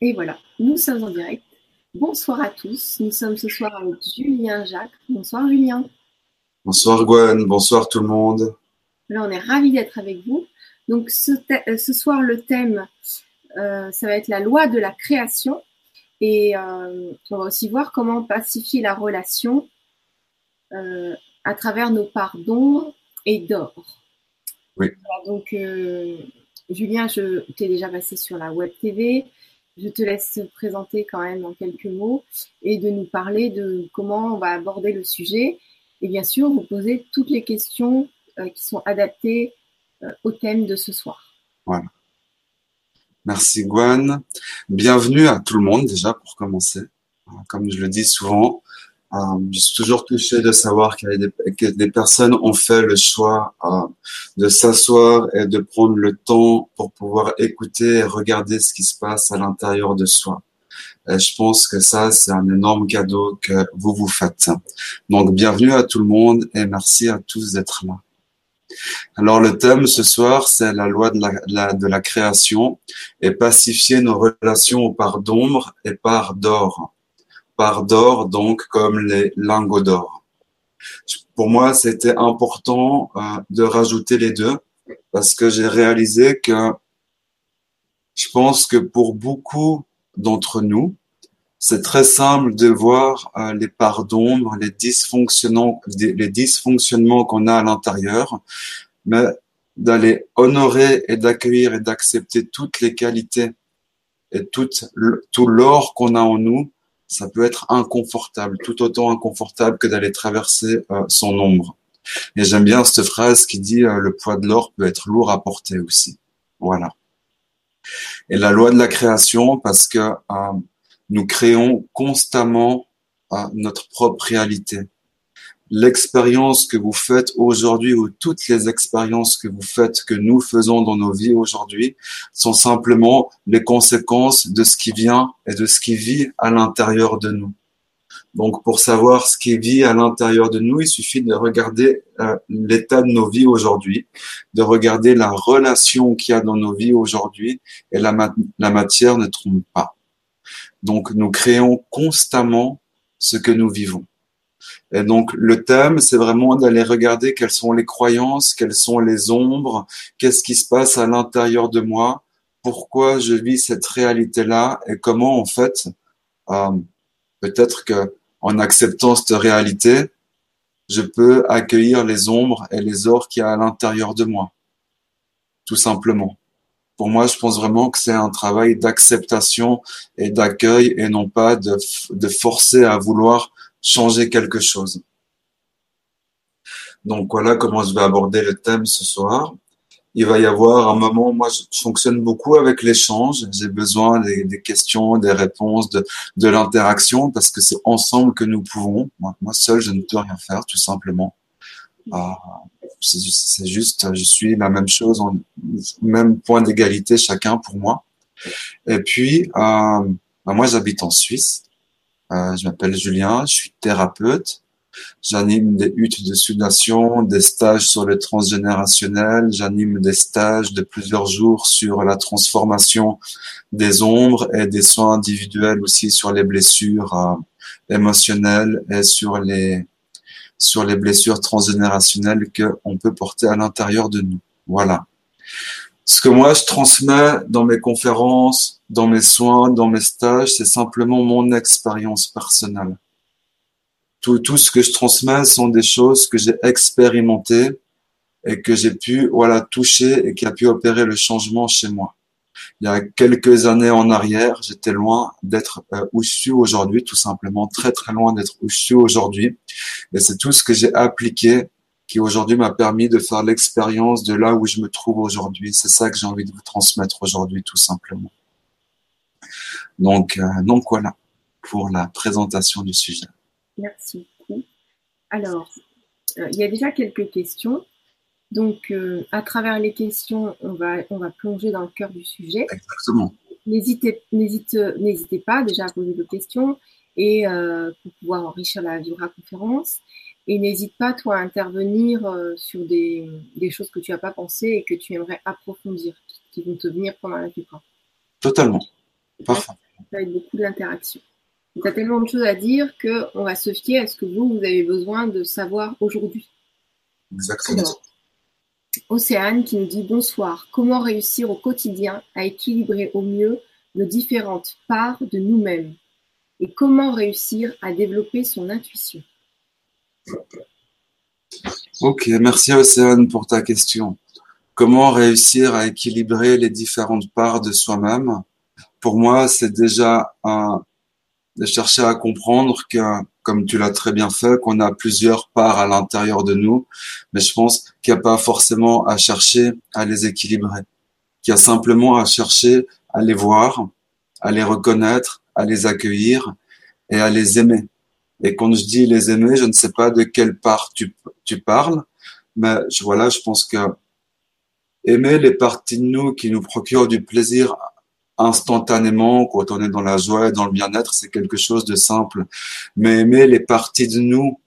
Et voilà, nous sommes en direct. Bonsoir à tous. Nous sommes ce soir avec Julien Jacques. Bonsoir Julien. Bonsoir Gwen, bonsoir tout le monde. Là, on est ravis d'être avec vous. Donc ce, euh, ce soir, le thème, euh, ça va être la loi de la création. Et euh, on va aussi voir comment pacifier la relation à travers nos parts d'ombre et d'or. Oui. donc, Julien, je t'ai déjà passé sur la web TV. Je te laisse te présenter quand même en quelques mots et de nous parler de comment on va aborder le sujet. Et bien sûr, vous poser toutes les questions euh, qui sont adaptées euh, au thème de ce soir. Voilà. Merci Gwen. Bienvenue à tout le monde déjà pour commencer. Comme je le dis souvent, je suis toujours touché de savoir que des personnes ont fait le choix euh, de s'asseoir et de prendre le temps pour pouvoir écouter et regarder ce qui se passe à l'intérieur de soi. Et je pense que ça, c'est un énorme cadeau que vous vous faites. Donc, bienvenue à tout le monde et merci à tous d'être là. Alors, le thème ce soir, c'est la loi de la, création et pacifier nos relations parts d'ombre et parts d'or par d'or, donc comme les lingots d'or. Pour moi, c'était important euh, de rajouter les deux parce que j'ai réalisé que je pense que pour beaucoup d'entre nous, c'est très simple de voir euh, les parts d'ombre, les dysfonctionnements, les dysfonctionnements qu'on a à l'intérieur, mais d'aller honorer et d'accueillir et d'accepter toutes les qualités et tout l'or qu'on a en nous ça peut être inconfortable, tout autant inconfortable que d'aller traverser euh, son ombre. Et j'aime bien cette phrase qui dit euh, le poids de l'or peut être lourd à porter aussi. Voilà. Et la loi de la création, parce que euh, nous créons constamment notre propre réalité l'expérience que vous faites aujourd'hui ou toutes les expériences que vous faites, que nous faisons dans nos vies aujourd'hui, sont simplement les conséquences de ce qui vient et de ce qui vit à l'intérieur de nous. Donc, pour savoir ce qui vit à l'intérieur de nous, il suffit de regarder euh, l'état de nos vies aujourd'hui, de regarder la relation qu'il y a dans nos vies aujourd'hui, et la, la matière ne trompe pas. Donc, nous créons constamment ce que nous vivons. Et donc le thème, c'est vraiment d'aller regarder quelles sont les croyances, quelles sont les ombres, qu'est-ce qui se passe à l'intérieur de moi, pourquoi je vis cette réalité-là et comment en fait, euh, peut-être que en acceptant cette réalité, je peux accueillir les ombres et les ors qu'il y a à l'intérieur de moi, tout simplement. Pour moi, je pense vraiment que c'est un travail d'acceptation et d'accueil et non pas de, de forcer à vouloir changer quelque chose. Donc voilà comment je vais aborder le thème ce soir. Il va y avoir un moment, moi je fonctionne beaucoup avec l'échange, j'ai besoin des, questions, des réponses, de, de l'interaction, parce que c'est ensemble que nous pouvons. Moi, seul, je ne peux rien faire, tout simplement. Ah, c'est juste, je suis la même chose, même point d'égalité chacun pour moi. Et puis, euh, bah, moi j'habite en Suisse, euh, je m'appelle Julien, je suis thérapeute. J'anime des huttes de sudation, des stages sur le transgénérationnel, j'anime des stages de plusieurs jours sur la transformation des ombres et des soins individuels aussi sur les blessures euh, émotionnelles et sur les sur les blessures transgénérationnelles que on peut porter à l'intérieur de nous. Voilà. Ce que moi je transmets dans mes conférences, dans mes soins, dans mes stages, c'est simplement mon expérience personnelle. Tout, tout ce que je transmets sont des choses que j'ai expérimentées et que j'ai pu voilà toucher et qui a pu opérer le changement chez moi. Il y a quelques années en arrière, j'étais loin d'être euh, où je suis aujourd'hui, tout simplement très très loin d'être où je suis aujourd'hui. Et c'est tout ce que j'ai appliqué qui aujourd'hui m'a permis de faire l'expérience de là où je me trouve aujourd'hui. C'est ça que j'ai envie de vous transmettre aujourd'hui, tout simplement. Donc, euh, donc voilà pour la présentation du sujet. Merci beaucoup. Alors, euh, il y a déjà quelques questions. Donc, euh, à travers les questions, on va, on va plonger dans le cœur du sujet. Exactement. N'hésitez, n'hésitez pas déjà à poser vos questions et pour pouvoir enrichir la Vibra conférence. Et n'hésite pas, toi, à intervenir euh, sur des, choses que tu n'as pas pensées et que tu aimerais approfondir, qui vont te venir pendant la vibra. Totalement. Parfait. Ça va être beaucoup d'interaction. Tu as tellement de choses à dire qu'on va se fier à ce que vous, vous avez besoin de savoir aujourd'hui. Exactement. Océane qui nous dit bonsoir. Comment réussir au quotidien à équilibrer au mieux nos différentes parts de nous-mêmes? Et comment réussir à développer son intuition? Ok, merci Océane pour ta question. Comment réussir à équilibrer les différentes parts de soi-même? Pour moi, c'est déjà de chercher à comprendre que, comme tu l'as très bien fait, qu'on a plusieurs parts à l'intérieur de nous, mais je pense qu'il n'y a pas forcément à chercher à les équilibrer, qu'il y a simplement à chercher à les voir, à les reconnaître, à les accueillir et à les aimer. Et quand je dis les aimer, je ne sais pas de quelle part tu, tu parles, mais je, voilà, je pense que aimer les parties de nous qui nous procurent du plaisir instantanément, quand on est dans la joie et dans le bien-être, c'est quelque chose de simple. Mais aimer les parties de nous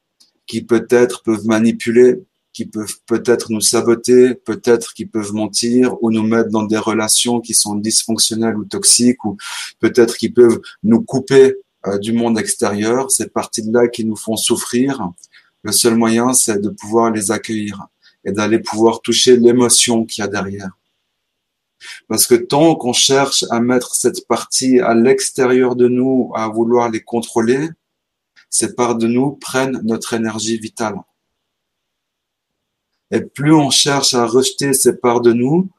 qui peut-être peuvent manipuler, qui peuvent peut-être nous saboter, peut-être qui peuvent mentir ou nous mettre dans des relations qui sont dysfonctionnelles ou toxiques ou peut-être qui peuvent nous couper du monde extérieur, ces parties-là qui nous font souffrir, le seul moyen, c'est de pouvoir les accueillir et d'aller pouvoir toucher l'émotion qu'il y a derrière. Parce que tant qu'on cherche à mettre cette partie à l'extérieur de nous, à vouloir les contrôler, ces parts de nous prennent notre énergie vitale. Et plus on cherche à rejeter ces parts de nous,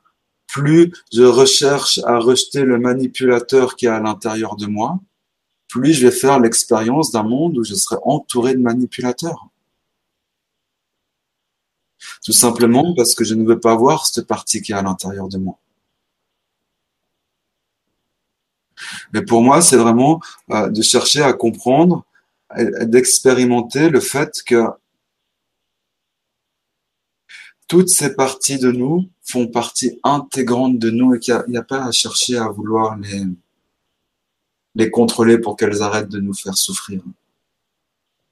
plus je recherche à rejeter le manipulateur qui est à l'intérieur de moi, plus je vais faire l'expérience d'un monde où je serai entouré de manipulateurs. Tout simplement parce que je ne veux pas voir cette partie qui est à l'intérieur de moi. Mais pour moi, c'est vraiment euh, de chercher à comprendre d'expérimenter le fait que toutes ces parties de nous font partie intégrante de nous et qu'il n'y a, pas à chercher à vouloir les, les contrôler pour qu'elles arrêtent de nous faire souffrir.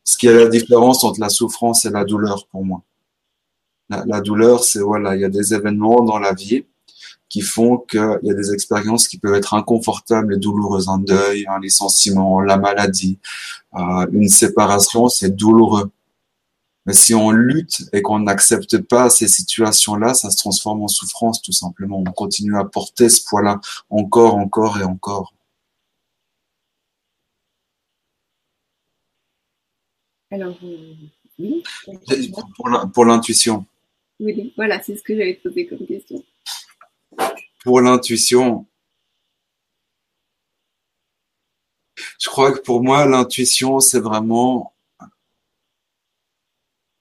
Ce qui est la différence entre la souffrance et la douleur pour moi. La, douleur, c'est voilà, il y a des événements dans la vie qui font qu'il y a des expériences qui peuvent être inconfortables et douloureuses. Un deuil, un licenciement, la maladie, euh, une séparation, c'est douloureux. Mais si on lutte et qu'on n'accepte pas ces situations-là, ça se transforme en souffrance tout simplement. On continue à porter ce poids-là encore, encore et encore. Alors, euh, oui. Pour l'intuition. Oui, voilà, c'est ce que j'avais posé comme question. Pour l'intuition, je crois que pour moi, l'intuition, c'est vraiment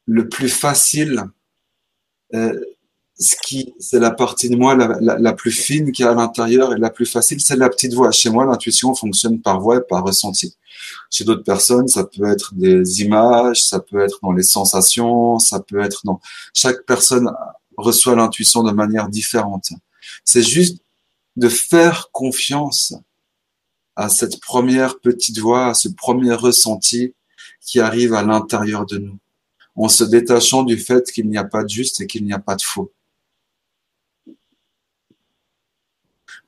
le plus facile. Euh, ce qui, c'est la partie de moi la, plus fine qui est à l'intérieur et la plus facile, c'est la petite voix. Chez moi, l'intuition fonctionne par voix et par ressenti. Chez d'autres personnes, ça peut être des images, ça peut être dans les sensations, ça peut être dans... Chaque personne reçoit l'intuition de manière différente. C'est juste de faire confiance à cette première petite voix, à ce premier ressenti qui arrive à l'intérieur de nous, en se détachant du fait qu'il n'y a pas de juste et qu'il n'y a pas de faux.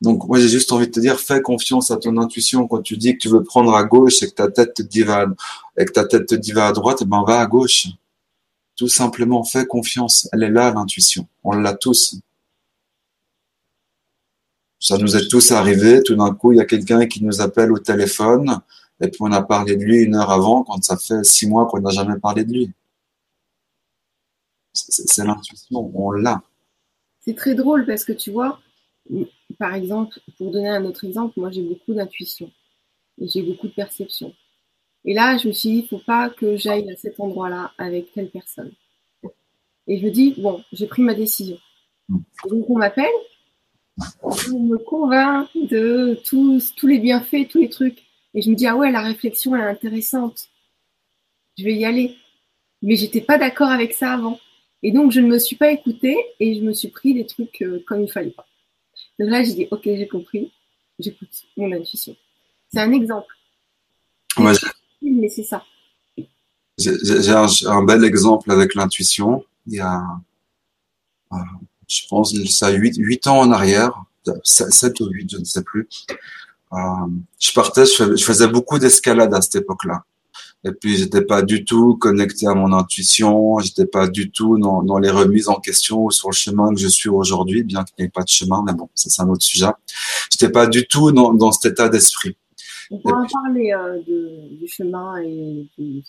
Donc, moi, j'ai juste envie de te dire, fais confiance à ton intuition. Quand tu dis que tu veux prendre à gauche et que ta tête te dit va, et que ta tête te dit va à droite, eh ben, va à gauche. Tout simplement, fais confiance. Elle est là, l'intuition. On l'a tous. Ça nous est tous arrivé. Tout d'un coup, il y a quelqu'un qui nous appelle au téléphone et puis on a parlé de lui une heure avant quand ça fait six mois qu'on n'a jamais parlé de lui. C'est l'intuition. On l'a. C'est très drôle parce que tu vois, par exemple, pour donner un autre exemple, moi j'ai beaucoup d'intuition et j'ai beaucoup de perception. Et là, je me suis dit, il ne faut pas que j'aille à cet endroit-là avec telle personne. Et je me dis, bon, j'ai pris ma décision. donc on m'appelle, on me convainc de tous, tous les bienfaits, tous les trucs. Et je me dis, ah ouais, la réflexion, elle est intéressante. Je vais y aller. Mais j'étais pas d'accord avec ça avant. Et donc, je ne me suis pas écoutée et je me suis pris des trucs euh, comme il fallait pas. Donc là, j'ai dit, ok, j'ai compris, j'écoute mon intuition. C'est un exemple. mais c'est ça. J'ai un, bel exemple avec l'intuition. Il y a, euh, je pense, ça 8, 8 ans en arrière, 7 ou 8, je ne sais plus. Euh, je partais, je faisais beaucoup d'escalade à cette époque-là. Et puis j'étais pas du tout connecté à mon intuition, j'étais pas du tout dans, dans, les remises en question ou sur le chemin que je suis aujourd'hui, bien qu'il n'y ait pas de chemin, mais bon, ça c'est un autre sujet. J'étais pas du tout dans, dans cet état d'esprit. On peut en parler euh, de, du chemin et du.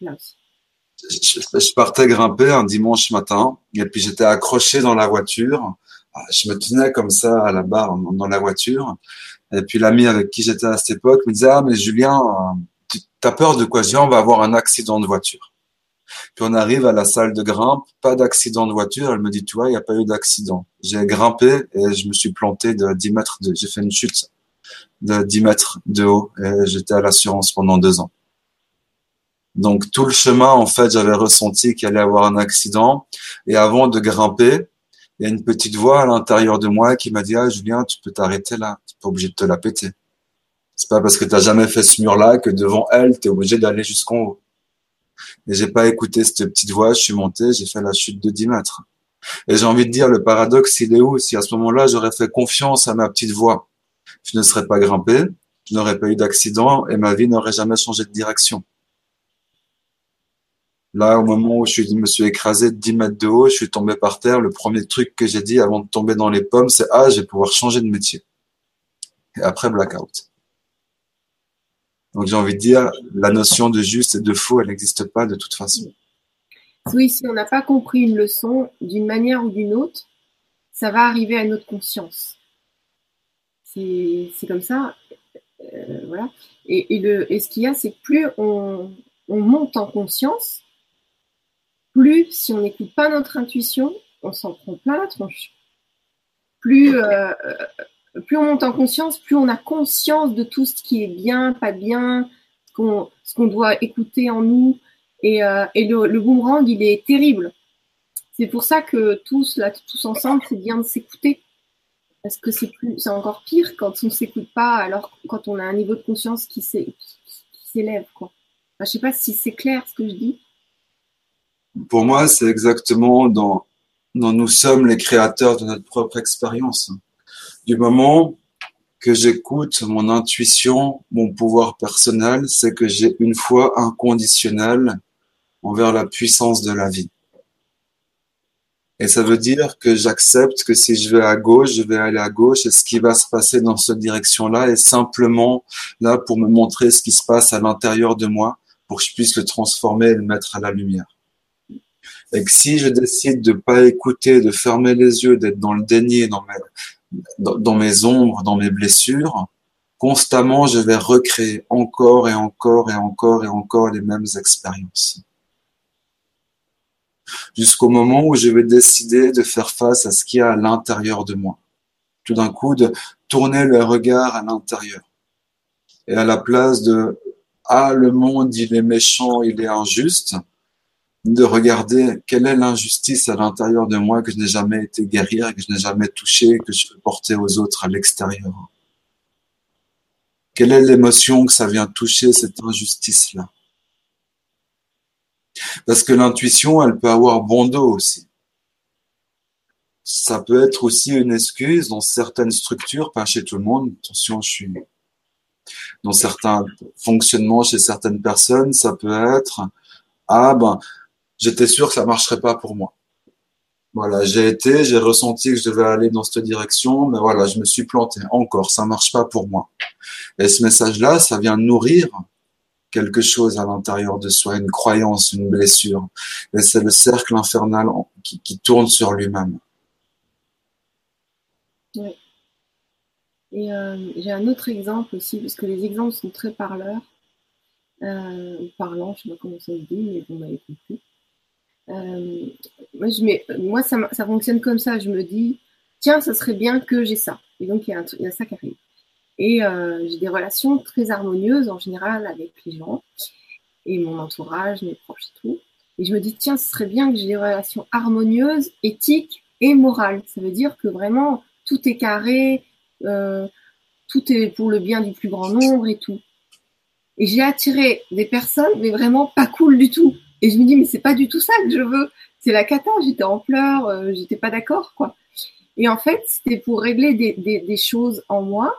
Je, je, partais grimper un dimanche matin et puis j'étais accroché dans la voiture. Je me tenais comme ça à la barre dans la voiture. Et puis l'ami avec qui j'étais à cette époque me disait ah mais Julien euh, T'as peur de quoi? Dis, on va avoir un accident de voiture. Puis on arrive à la salle de grimpe, pas d'accident de voiture. Elle me dit, tu vois, il n'y a pas eu d'accident. J'ai grimpé et je me suis planté de 10 mètres de, j'ai fait une chute de 10 mètres de haut et j'étais à l'assurance pendant deux ans. Donc tout le chemin, en fait, j'avais ressenti qu'il allait avoir un accident. Et avant de grimper, il y a une petite voix à l'intérieur de moi qui m'a dit, ah, Julien, tu peux t'arrêter là. Tu n'es pas obligé de te la péter. C'est pas parce que tu n'as jamais fait ce mur-là que devant elle, tu es obligé d'aller jusqu'en haut. Et j'ai pas écouté cette petite voix, je suis monté, j'ai fait la chute de 10 mètres. Et j'ai envie de dire, le paradoxe, il est où? Si à ce moment-là, j'aurais fait confiance à ma petite voix, je ne serais pas grimpé, je n'aurais pas eu d'accident et ma vie n'aurait jamais changé de direction. Là, au moment où je me suis écrasé de 10 mètres de haut, je suis tombé par terre, le premier truc que j'ai dit avant de tomber dans les pommes, c'est « Ah, je vais pouvoir changer de métier ». Et après, blackout. Donc j'ai envie de dire, la notion de juste et de faux, elle n'existe pas de toute façon. Oui, si on n'a pas compris une leçon d'une manière ou d'une autre, ça va arriver à notre conscience. C'est comme ça. Euh, voilà. Et, ce qu'il y a, c'est que plus on, monte en conscience, plus si on n'écoute pas notre intuition, on s'en prend plein la tronche. Plus, euh, plus on monte en conscience, plus on a conscience de tout ce qui est bien, pas bien, ce qu'on doit écouter en nous. Et, euh, le, boomerang, il est terrible. C'est pour ça que tous, là, tous ensemble, c'est bien de s'écouter. Parce que c'est plus, encore pire quand on ne s'écoute pas, alors quand on a un niveau de conscience qui s'élève, je sais pas si c'est clair ce que je dis. Pour moi, c'est exactement dans, dans nous sommes les créateurs de notre propre expérience du moment que j'écoute mon intuition, mon pouvoir personnel, c'est que j'ai une foi inconditionnelle envers la puissance de la vie. Et ça veut dire que j'accepte que si je vais à gauche, je vais aller à gauche et ce qui va se passer dans cette direction-là est simplement là pour me montrer ce qui se passe à l'intérieur de moi pour que je puisse le transformer et le mettre à la lumière. Et que si je décide de pas écouter, de fermer les yeux, d'être dans le déni, dans dans mes ombres, dans mes blessures, constamment je vais recréer encore et encore et encore et encore les mêmes expériences. Jusqu'au moment où je vais décider de faire face à ce qu'il y a à l'intérieur de moi. Tout d'un coup, de tourner le regard à l'intérieur. Et à la place de Ah, le monde, il est méchant, il est injuste, de regarder quelle est l'injustice à l'intérieur de moi que je n'ai jamais été guérir, que je n'ai jamais touché, que je peux porter aux autres à l'extérieur. Quelle est l'émotion que ça vient toucher, cette injustice-là? Parce que l'intuition, elle peut avoir bon dos aussi. Ça peut être aussi une excuse dans certaines structures, pas chez tout le monde. Attention, je suis dans certains fonctionnements chez certaines personnes, ça peut être ah ben j'étais sûr que ça marcherait pas pour moi. Voilà, j'ai été, j'ai ressenti que je devais aller dans cette direction, mais voilà, je me suis planté. Encore, ça marche pas pour moi. Et ce message-là, ça vient nourrir quelque chose à l'intérieur de soi, une croyance, une blessure. Et c'est le cercle infernal qui, qui tourne sur lui-même. Oui. Et euh, j'ai un autre exemple aussi, parce que les exemples sont très parleurs, euh, parlants, je ne sais pas comment ça se dit, mais vous m'avez compris. Euh, moi, je moi ça, ça, fonctionne comme ça. Je me dis, tiens, ça serait bien que j'ai ça. Et donc, il y, a ça qui arrive. Et euh, j'ai des relations très harmonieuses en général avec les gens et mon entourage, mes proches et tout. Et je me dis, tiens, ce serait bien que j'ai des relations harmonieuses, éthiques et morales. Ça veut dire que vraiment, tout est carré, euh, tout est pour le bien du plus grand nombre et tout. Et j'ai attiré des personnes, mais vraiment pas cool du tout. Et je me dis, mais c'est pas du tout ça que je veux. C'est la cata, j'étais en pleurs, euh, j'étais pas d'accord, quoi. Et en fait, c'était pour régler des, choses en moi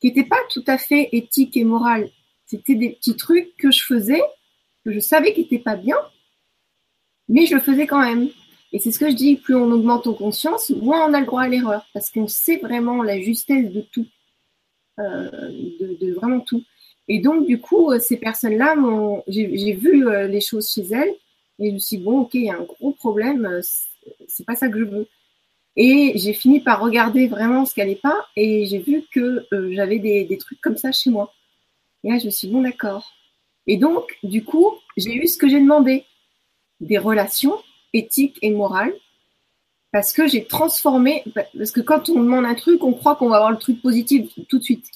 qui n'étaient pas tout à fait éthiques et morales. C'était des petits trucs que je faisais, que je savais qu'ils n'étaient pas bien, mais je le faisais quand même. Et c'est ce que je dis, plus on augmente en conscience, moins on a le droit à l'erreur, parce qu'on sait vraiment la justesse de tout, euh, de, vraiment tout. Et donc, du coup, euh, ces personnes-là, j'ai vu euh, les choses chez elles, et je me suis dit, bon, ok, il y a un gros problème, c'est pas ça que je veux. Et j'ai fini par regarder vraiment ce qu'elle n'est pas, et j'ai vu que j'avais des, des, trucs comme ça chez moi. Et là, je me suis dit, bon, d'accord. Et donc, du coup, j'ai eu ce que j'ai demandé, des relations éthique et morale parce que j'ai transformé, parce que quand on demande un truc, on croit qu'on va avoir le truc positif tout de suite.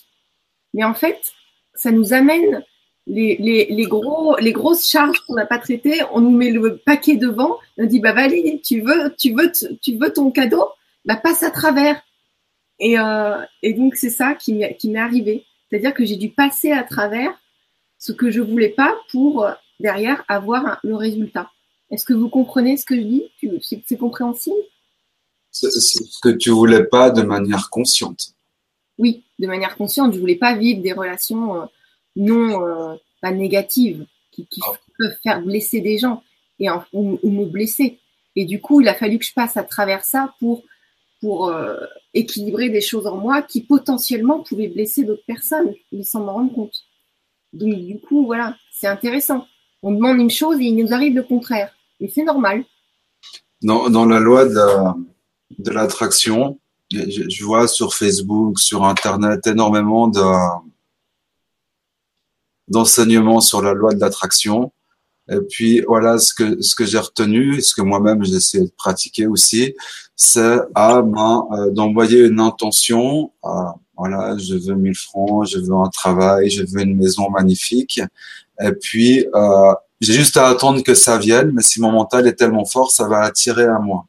Mais en fait, ça nous amène les, gros, les grosses charges qu'on n'a pas traitées, on nous met le paquet devant, on dit, bah Valérie, tu veux, tu veux, tu veux ton cadeau, bah passe à travers. Et, euh, donc c'est ça qui m'est arrivé. C'est-à-dire que j'ai dû passer à travers ce que je voulais pas pour derrière avoir le résultat. Est-ce que vous comprenez ce que je dis? C'est compréhensible? C'est ce que tu voulais pas de manière consciente. Oui, de manière consciente. Je voulais pas vivre des relations euh, non euh, pas négatives qui, ah. peuvent faire blesser des gens et ou, me blesser. Et du coup, il a fallu que je passe à travers ça pour pour euh, équilibrer des choses en moi qui potentiellement pouvaient blesser d'autres personnes, mais sans m'en rendre compte. Donc du coup, voilà, c'est intéressant. On demande une chose et il nous arrive le contraire. Et c'est normal. Dans, dans, la loi de, l'attraction, je, vois sur Facebook, sur Internet, énormément de, d'enseignements sur la loi de l'attraction. Et puis voilà ce que ce que j'ai retenu, ce que moi-même j'ai essayé de pratiquer aussi, c'est à ben, euh, d'envoyer une intention. À, voilà, je veux 1000 francs, je veux un travail, je veux une maison magnifique. Et puis euh, j'ai juste à attendre que ça vienne, mais si mon mental est tellement fort, ça va attirer à moi.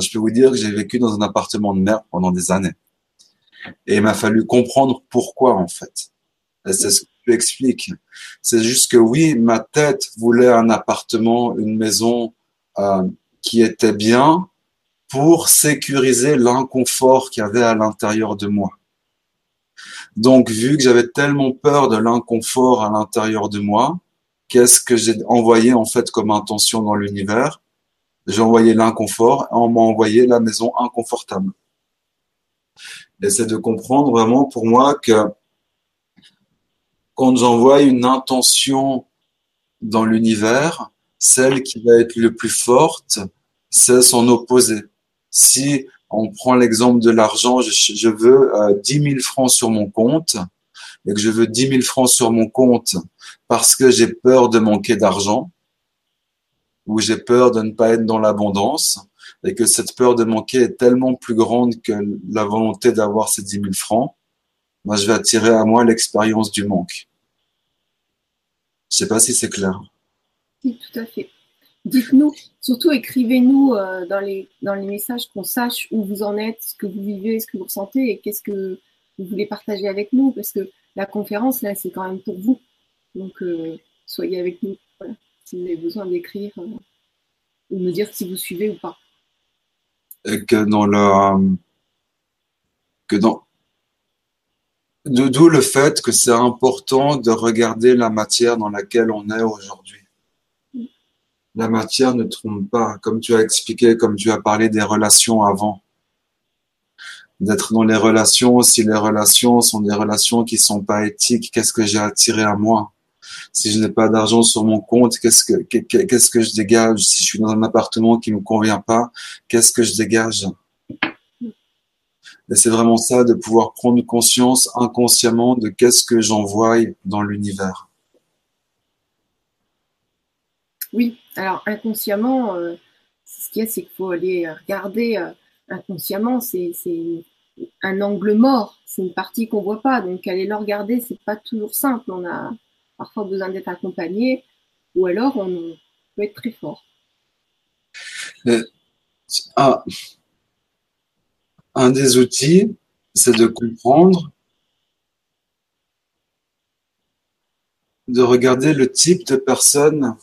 Je peux vous dire que j'ai vécu dans un appartement de merde pendant des années. Et il m'a fallu comprendre pourquoi, en fait. C'est ce que tu expliques. C'est juste que oui, ma tête voulait un appartement, une maison euh, qui était bien pour sécuriser l'inconfort qu'il y avait à l'intérieur de moi. Donc, vu que j'avais tellement peur de l'inconfort à l'intérieur de moi, qu'est-ce que j'ai envoyé en fait comme intention dans l'univers? J'ai envoyé l'inconfort et on m'a envoyé la maison inconfortable. Et c'est de comprendre vraiment pour moi que quand j'envoie une intention dans l'univers, celle qui va être le plus forte, c'est son opposé. Si on prend l'exemple de l'argent, je, veux euh, 10 000 francs sur mon compte et que je veux 10 000 francs sur mon compte parce que j'ai peur de manquer d'argent ou j'ai peur de ne pas être dans l'abondance et que cette peur de manquer est tellement plus grande que la volonté d'avoir ces 10 000 francs, moi, je vais attirer à moi l'expérience du manque. Je sais pas si c'est clair. Oui, tout à fait. Dites-nous, surtout écrivez-nous euh, dans, les, dans les messages qu'on sache où vous en êtes, ce que vous vivez, ce que vous ressentez et qu'est-ce que vous voulez partager avec nous parce que la conférence, là, c'est quand même pour vous. Donc, euh, soyez avec nous. Si vous avez besoin d'écrire euh, ou me dire si vous suivez ou pas. Et que dans le. Que dans. D'où le fait que c'est important de regarder la matière dans laquelle on est aujourd'hui. La matière ne trompe pas, comme tu as expliqué, comme tu as parlé des relations avant d'être dans les relations, si les relations sont des relations qui sont pas éthiques, qu'est-ce que j'ai attiré à moi? Si je n'ai pas d'argent sur mon compte, qu'est-ce que qu'est-ce que je dégage? Si je suis dans un appartement qui me convient pas, qu'est-ce que je dégage? Et c'est vraiment ça de pouvoir prendre conscience inconsciemment de qu'est-ce que j'envoie dans l'univers. Oui, alors inconsciemment, euh, ce qu'il y a, c'est qu'il faut aller regarder. Euh, inconsciemment, c'est un angle mort, c'est une partie qu'on voit pas. Donc aller le regarder, c'est pas toujours simple. On a parfois besoin d'être accompagné, ou alors on peut être très fort. Euh, ah, un des outils, c'est de comprendre, de regarder le type de personne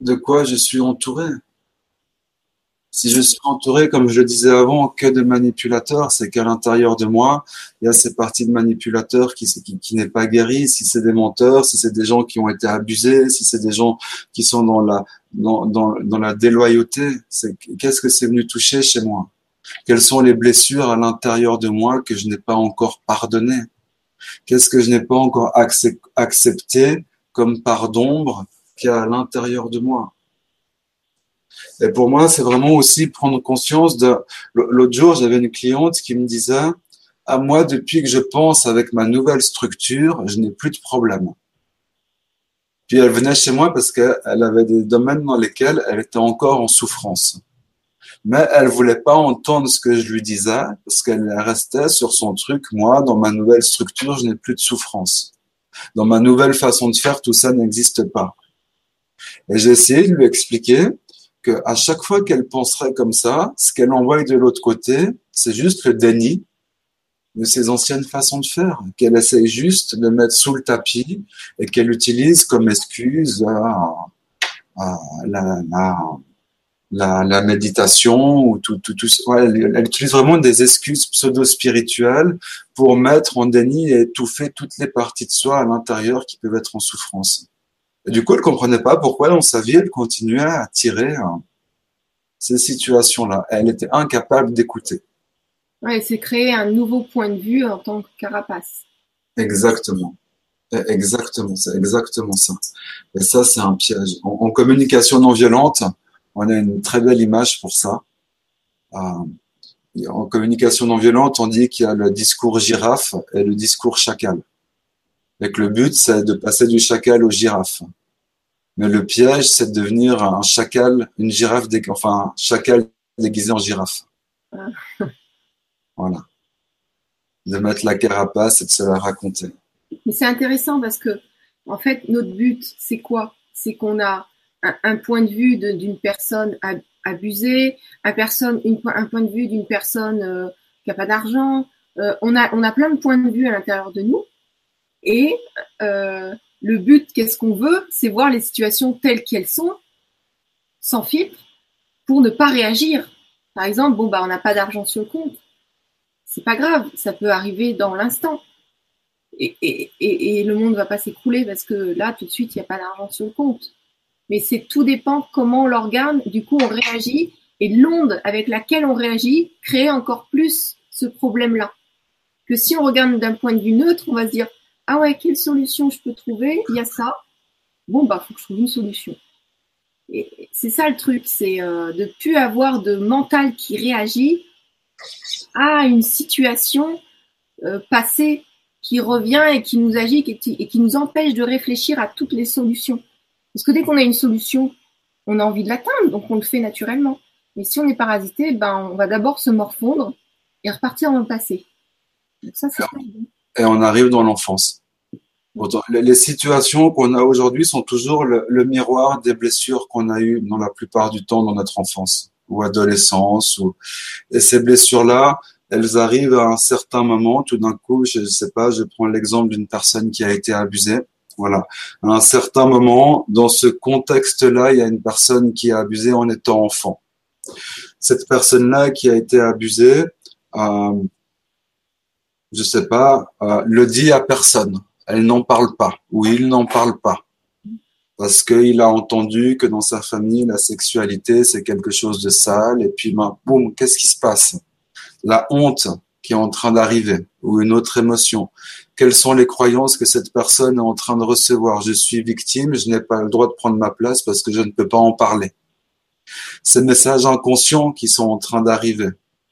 de quoi je suis entouré Si je suis entouré, comme je le disais avant, que de manipulateurs, c'est qu'à l'intérieur de moi, il y a ces parties de manipulateurs qui, n'est pas guéri. Si c'est des menteurs, si c'est des gens qui ont été abusés, si c'est des gens qui sont dans la, déloyauté, qu'est-ce que c'est venu toucher chez moi? Quelles sont les blessures à l'intérieur de moi que je n'ai pas encore pardonnées? Qu'est-ce que je n'ai pas encore accepté comme part d'ombre qui a à l'intérieur de moi? Et pour moi, c'est vraiment aussi prendre conscience de. L'autre jour, j'avais une cliente qui me disait à ah, moi, depuis que je pense avec ma nouvelle structure, je n'ai plus de problème. Puis elle venait chez moi parce qu'elle avait des domaines dans lesquels elle était encore en souffrance. Mais elle voulait pas entendre ce que je lui disais parce qu'elle restait sur son truc. Moi, dans ma nouvelle structure, je n'ai plus de souffrance. Dans ma nouvelle façon de faire, tout ça n'existe pas. Et j'ai essayé de lui expliquer que à chaque fois qu'elle penserait comme ça, ce qu'elle envoie de l'autre côté, c'est juste le déni de ses anciennes façons de faire, qu'elle essaye juste de mettre sous le tapis et qu'elle utilise comme excuse la, la, la, méditation ou tout, tout, tout elle, elle, utilise vraiment des excuses pseudo-spirituelles pour mettre en déni et étouffer toutes les parties de soi à l'intérieur qui peuvent être en souffrance. Du coup, elle comprenait pas pourquoi dans sa vie, elle continuait à tirer hein, ces situations-là. Elle était incapable d'écouter. Ouais, c'est créer un nouveau point de vue en tant que carapace. Exactement. Exactement, c'est exactement ça. Et ça, c'est un piège. En, communication non violente, on a une très belle image pour ça. Euh, en communication non violente, on dit qu'il y a le discours girafe et le discours chacal. Et que le but, c'est de passer du chacal au girafe. Mais le piège, c'est de devenir un chacal, une girafe, enfin, un chacal déguisé en girafe. Ah. Voilà. De mettre la carapace et de se la raconter. Mais c'est intéressant parce que, en fait, notre but, c'est quoi? C'est qu'on a un, point de vue d'une personne abusée, un, personne, un point de vue d'une personne euh, qui n'a pas d'argent. Euh, on, a, on a plein de points de vue à l'intérieur de nous. Et euh, le but, qu'est-ce qu'on veut? C'est voir les situations telles qu'elles sont, sans filtre, pour ne pas réagir. Par exemple, bon, bah, on n'a pas d'argent sur le compte. C'est pas grave, ça peut arriver dans l'instant. Et, et, et, le monde va pas s'écrouler parce que là, tout de suite, il n'y a pas d'argent sur le compte. Mais c'est tout dépend comment on l'organe, du coup, on réagit et l'onde avec laquelle on réagit crée encore plus ce problème-là. Que si on regarde d'un point de vue neutre, on va se dire ah ouais, quelle solution je peux trouver? Il y a ça. Bon, bah, faut que je trouve une solution. Et c'est ça le truc, c'est euh, de plus avoir de mental qui réagit à une situation euh, passée qui revient et qui nous agit et qui, et qui nous empêche de réfléchir à toutes les solutions. Parce que dès qu'on a une solution, on a envie de l'atteindre, donc on le fait naturellement. Mais si on est parasité, ben, on va d'abord se morfondre et repartir dans le passé. ça, c'est et on arrive dans l'enfance. Les situations qu'on a aujourd'hui sont toujours le, miroir des blessures qu'on a eues dans la plupart du temps dans notre enfance ou adolescence. Ou... Et ces blessures-là, elles arrivent à un certain moment. Tout d'un coup, je ne sais pas, je prends l'exemple d'une personne qui a été abusée. Voilà. À un certain moment, dans ce contexte-là, il y a une personne qui a abusé en étant enfant. Cette personne-là qui a été abusée, euh, je sais pas, euh, le dit à personne. Elle n'en parle pas ou il n'en parle pas parce qu'il a entendu que dans sa famille la sexualité c'est quelque chose de sale et puis ben, boum, qu'est-ce qui se passe? La honte qui est en train d'arriver ou une autre émotion. Quelles sont les croyances que cette personne est en train de recevoir? Je suis victime, je n'ai pas le droit de prendre ma place parce que je ne peux pas en parler. Ces messages inconscients qui sont en train d'arriver.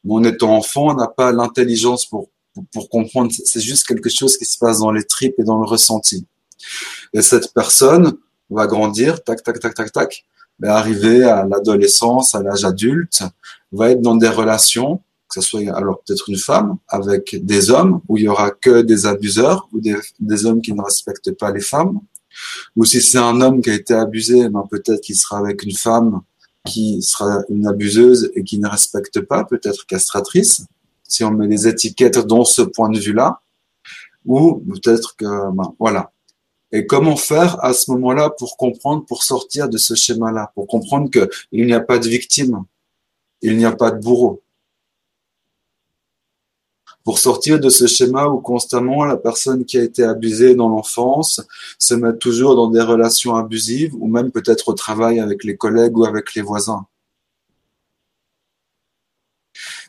En étant enfant, on n'a pas l'intelligence pour pour, comprendre. C'est juste quelque chose qui se passe dans les tripes et dans le ressenti. Et cette personne va grandir, tac, tac, tac, tac, tac, va arriver à l'adolescence, à l'âge adulte, va être dans des relations, que ce soit alors peut-être une femme avec des hommes où il y aura que des abuseurs ou des, des hommes qui ne respectent pas les femmes, ou si c'est un homme qui a été abusé, ben peut-être qu'il sera avec une femme qui sera une abuseuse et qui ne respecte pas, peut-être castratrice si on met des étiquettes dans ce point de vue-là, ou peut-être que, ben, voilà. Et comment faire à ce moment-là pour comprendre, pour sortir de ce schéma-là, pour comprendre qu'il n'y a pas de victime. il n'y a pas de bourreau. Pour sortir de ce schéma où constamment la personne qui a été abusée dans l'enfance se met toujours dans des relations abusives ou même peut-être au travail avec les collègues ou avec les voisins.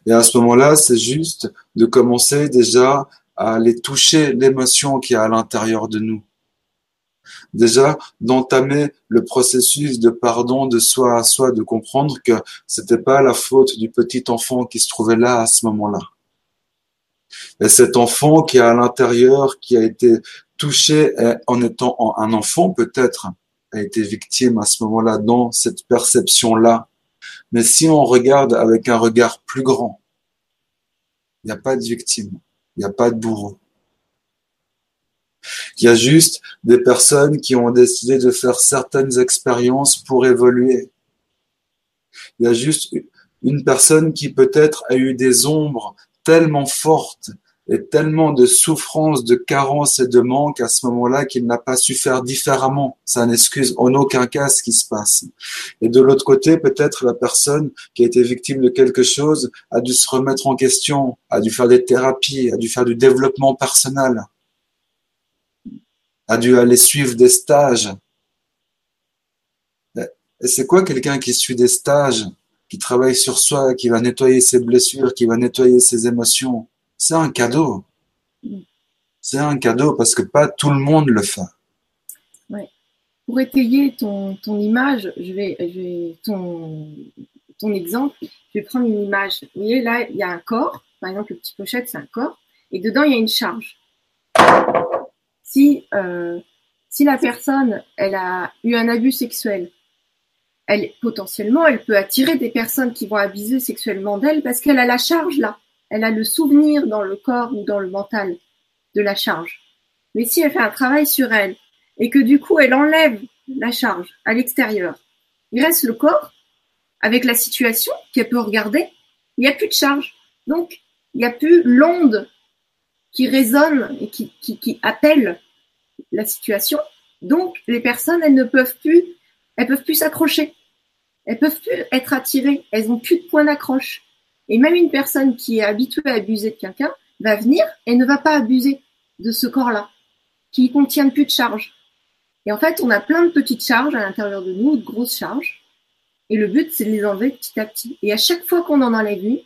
Et à ce moment-là, c'est juste de commencer déjà à aller toucher l'émotion qui est à l'intérieur de nous. Déjà, d'entamer le processus de pardon de soi à soi, de comprendre que c'était pas la faute du petit enfant qui se trouvait là à ce moment-là. Et cet enfant qui est à l'intérieur, qui a été touché en étant un enfant peut-être, a été victime à ce moment-là dans cette perception-là. Mais si on regarde avec un regard plus grand, il n'y a pas de victime, il n'y a pas de bourreau. Il y a juste des personnes qui ont décidé de faire certaines expériences pour évoluer. Il y a juste une personne qui peut-être a eu des ombres tellement fortes et tellement de souffrance, de carence et de manque à ce moment-là qu'il n'a pas su faire différemment. Ça n'excuse en aucun cas ce qui se passe. Et de l'autre côté, peut-être la personne qui a été victime de quelque chose a dû se remettre en question, a dû faire des thérapies, a dû faire du développement personnel, a dû aller suivre des stages. Et c'est quoi quelqu'un qui suit des stages qui travaille sur soi, qui va nettoyer ses blessures, qui va nettoyer ses émotions? C'est un cadeau. C'est un cadeau parce que pas tout le monde le fait. Ouais. Pour étayer ton, ton image, je vais, je vais ton, ton exemple, je vais prendre une image. Vous voyez, là, il y a un corps. Par exemple, le petit pochette, c'est un corps. Et dedans, il y a une charge. Si, euh, si la personne, elle a eu un abus sexuel, elle potentiellement, elle peut attirer des personnes qui vont abuser sexuellement d'elle parce qu'elle a la charge là. Elle a le souvenir dans le corps ou dans le mental de la charge. Mais si elle fait un travail sur elle et que du coup elle enlève la charge à l'extérieur, il reste le corps avec la situation qu'elle peut regarder, il n'y a plus de charge. Donc, il n'y a plus l'onde qui résonne et qui, appelle la situation. Donc, les personnes, elles ne peuvent plus, elles peuvent plus s'accrocher. Elles peuvent plus être attirées. Elles ont plus de point d'accroche. Et même une personne qui est habituée à abuser de quelqu'un va venir et ne va pas abuser de ce corps-là, qui contient plus de charge. Et en fait, on a plein de petites charges à l'intérieur de nous, de grosses charges. Et le but, c'est de les enlever petit à petit. Et à chaque fois qu'on en enlève une,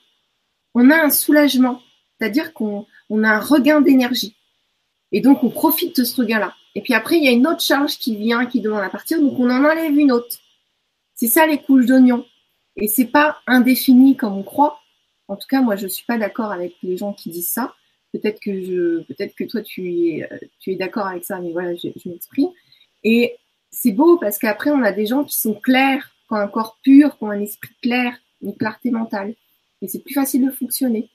on a un soulagement. C'est-à-dire qu'on on a un regain d'énergie. Et donc, on profite de ce regain-là. Et puis après, il y a une autre charge qui vient, qui demande à partir. Donc, on en enlève une autre. C'est ça les couches d'oignons. Et c'est pas indéfini comme on croit. En tout cas, moi, je suis pas d'accord avec les gens qui disent ça. Peut-être que je, peut-être que toi, tu es, tu es d'accord avec ça, mais voilà, je, m'exprime. Et c'est beau parce qu'après, on a des gens qui sont clairs, qui ont un corps pur, qui ont un esprit clair, une clarté mentale. Et c'est plus facile de fonctionner.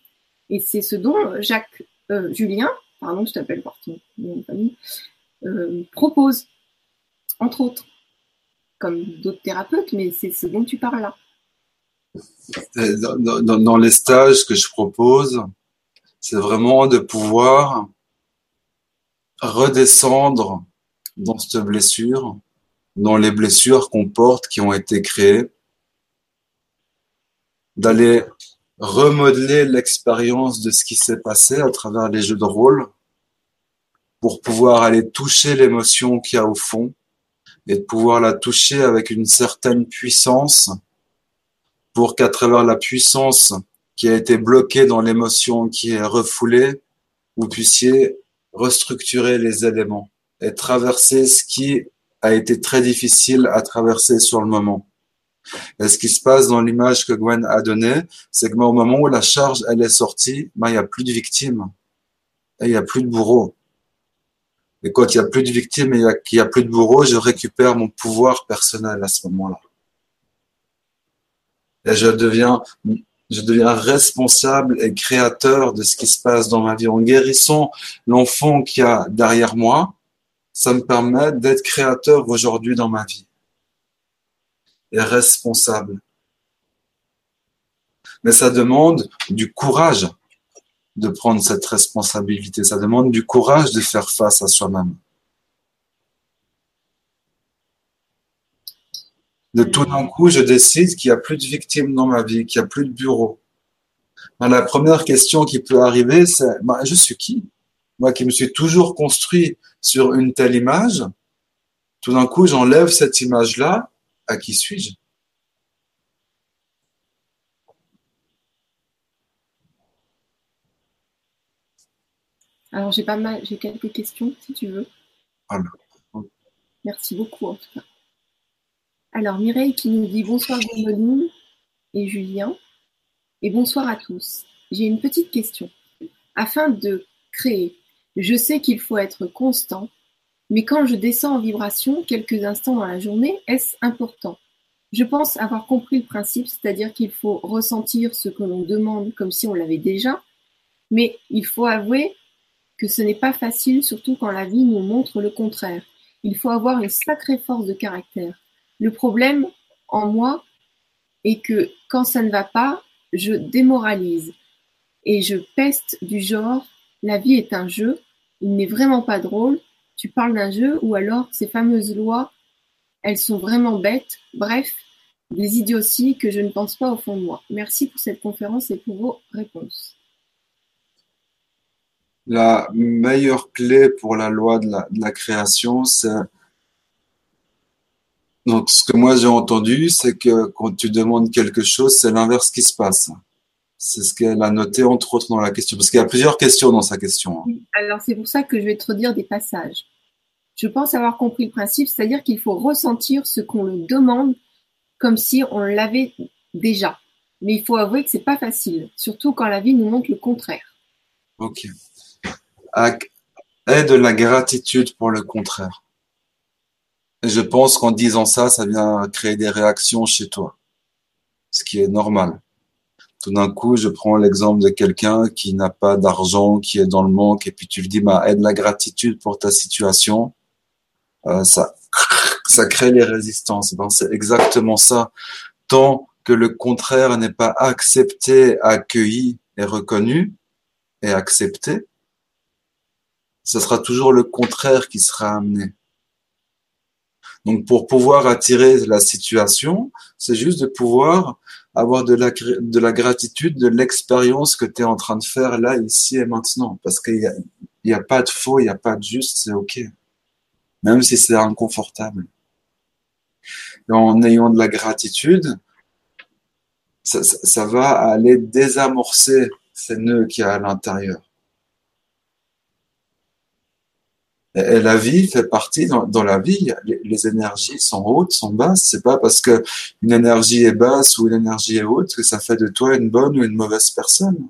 Et c'est ce dont Jacques, euh, Julien, pardon, je t'appelle par ton nom famille, euh, propose, entre autres comme d'autres thérapeutes, mais c'est ce dont tu parles là. Dans, les stages que je propose, c'est vraiment de pouvoir redescendre dans cette blessure, dans les blessures qu'on porte, qui ont été créées, d'aller remodeler l'expérience de ce qui s'est passé à travers les jeux de rôle pour pouvoir aller toucher l'émotion qu'il y a au fond et de pouvoir la toucher avec une certaine puissance pour qu'à travers la puissance qui a été bloquée dans l'émotion qui est refoulée, vous puissiez restructurer les éléments et traverser ce qui a été très difficile à traverser sur le moment. Et ce qui se passe dans l'image que Gwen a donnée, c'est que au moment où la charge elle est sortie, ben, il n'y a plus de victimes et il n'y a plus de bourreau. Et quand il n'y a plus de victimes et qu'il n'y a plus de bourreau, je récupère mon pouvoir personnel à ce moment-là. Et je deviens, je deviens responsable et créateur de ce qui se passe dans ma vie. En guérissant l'enfant qui a derrière moi, ça me permet d'être créateur aujourd'hui dans ma vie. Et responsable. Mais ça demande du courage de prendre cette responsabilité. Ça demande du courage de faire face à soi-même. De tout d'un coup, je décide qu'il n'y a plus de victimes dans ma vie, qu'il n'y a plus de bureau. Ben, la première question qui peut arriver, c'est ben, je suis qui? Moi qui me suis toujours construit sur une telle image, tout d'un coup, j'enlève cette image-là, à qui suis-je? Alors j'ai pas mal, j'ai quelques questions si tu veux. Ah, Merci beaucoup en tout cas. Alors Mireille qui nous dit bonsoir Gwénoline et Julien et bonsoir à tous. J'ai une petite question. Afin de créer, je sais qu'il faut être constant, mais quand je descends en vibration quelques instants dans la journée, est-ce important? Je pense avoir compris le principe, c'est-à-dire qu'il faut ressentir ce que l'on demande comme si on l'avait déjà, mais il faut avouer que ce n'est pas facile, surtout quand la vie nous montre le contraire. Il faut avoir une sacrée force de caractère. Le problème en moi est que quand ça ne va pas, je démoralise et je peste du genre la vie est un jeu, il n'est vraiment pas drôle, tu parles d'un jeu ou alors ces fameuses lois, elles sont vraiment bêtes, bref, des idioties que je ne pense pas au fond de moi. Merci pour cette conférence et pour vos réponses. La meilleure clé pour la loi de la, création, c'est donc ce que moi j'ai entendu, c'est que quand tu demandes quelque chose, c'est l'inverse qui se passe. C'est ce qu'elle a noté entre autres dans la question, parce qu'il y a plusieurs questions dans sa question. Hein. alors c'est pour ça que je vais te redire des passages. Je pense avoir compris le principe, c'est-à-dire qu'il faut ressentir ce qu'on le demande comme si on l'avait déjà. Mais il faut avouer que c'est pas facile, surtout quand la vie nous montre le contraire. Ok est de la gratitude pour le contraire. Je pense qu'en disant ça, ça vient créer des réactions chez toi, ce qui est normal. Tout d'un coup, je prends l'exemple de quelqu'un qui n'a pas d'argent, qui est dans le manque, et puis tu lui dis, bah, aide la gratitude pour ta situation. Euh, ça, ça crée les résistances. Ben, c'est exactement ça. Tant que le contraire n'est pas accepté, accueilli et reconnu et accepté, ce sera toujours le contraire qui sera amené. Donc pour pouvoir attirer la situation, c'est juste de pouvoir avoir de la, de la gratitude de l'expérience que tu es en train de faire là, ici et maintenant. Parce qu'il n'y a, a pas de faux, il n'y a pas de juste, c'est OK. Même si c'est inconfortable. En ayant de la gratitude, ça, ça va aller désamorcer ces nœuds qu'il y a à l'intérieur. Et la vie fait partie dans, la vie. Les, énergies sont hautes, sont basses. C'est pas parce que une énergie est basse ou une énergie est haute que ça fait de toi une bonne ou une mauvaise personne.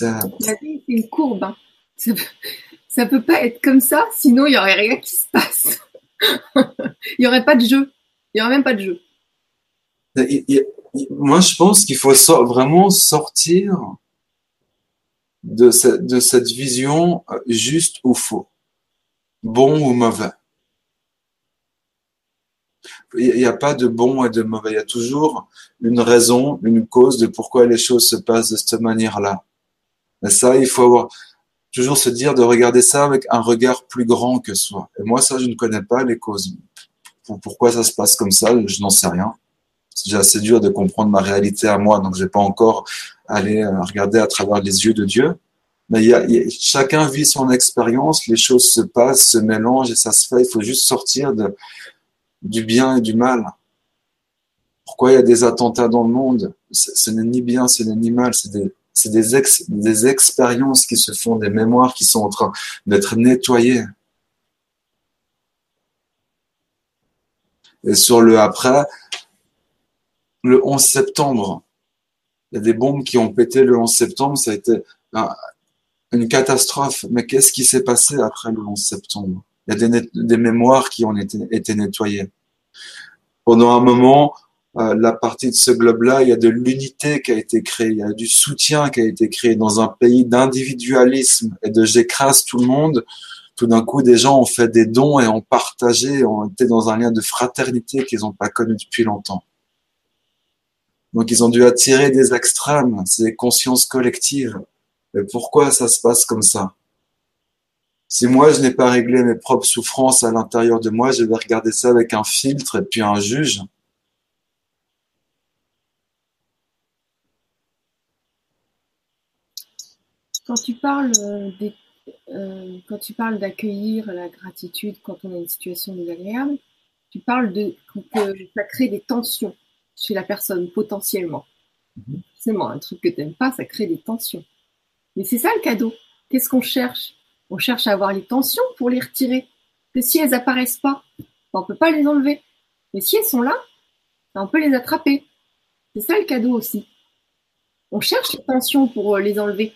La vie, c'est une courbe. Hein. Ça, peut, peut pas être comme ça, sinon il y aurait rien qui se passe. il y aurait pas de jeu. Il y aurait même pas de jeu. moi, je pense qu'il faut vraiment sortir de, de cette vision euh, juste ou faux, bon ou mauvais. Il n'y a pas de bon et de mauvais, il y a toujours une raison, une cause de pourquoi les choses se passent de cette manière-là. Et ça, il faut avoir, toujours se dire de regarder ça avec un regard plus grand que soi. Et moi, ça, je ne connais pas les causes. Pourquoi ça se passe comme ça, je n'en sais rien. C'est déjà assez dur de comprendre ma réalité à moi, donc je n'ai pas encore allé euh, regarder à travers les yeux de Dieu. Mais y a, chacun vit son expérience, les choses se passent, se mélangent et ça se fait. Il faut juste sortir du bien et du mal. Pourquoi il y a des attentats dans le monde? Ce n'est ni bien, ce n'est ni mal, c'est des, des, des expériences qui se font, des mémoires qui sont en train d'être nettoyées. Et sur le après, le 11 septembre, il y a des bombes qui ont pété le 11 septembre, ça a été une catastrophe. Mais qu'est-ce qui s'est passé après le 11 septembre? Il y a des, mémoires qui ont été, été nettoyées. Pendant un moment, euh, la partie de ce globe-là, il y a de l'unité qui a été créée, il y a du soutien qui a été créé dans un pays d'individualisme et de j'écrase tout le monde. Tout d'un coup, des gens ont fait des dons et ont partagé, ont été dans un lien de fraternité qu'ils n'ont pas connu depuis longtemps. Donc, ils ont dû attirer des extrêmes, des consciences collectives. Mais pourquoi ça se passe comme ça? Si moi, je n'ai pas réglé mes propres souffrances à l'intérieur de moi, je vais regarder ça avec un filtre et puis un juge. Quand tu parles euh, euh, quand tu parles d'accueillir la gratitude quand on a une situation désagréable, tu parles de que ça crée des tensions chez la personne potentiellement. C'est moi un truc que tu n'aimes pas, ça crée des tensions. Mais c'est ça le cadeau. Qu'est-ce qu'on cherche? On cherche à avoir les tensions pour les retirer. Que si elles apparaissent pas, ben, on peut pas les enlever. Mais si elles sont là, ben, on peut les attraper. C'est ça le cadeau aussi. On cherche les tensions pour euh, les enlever.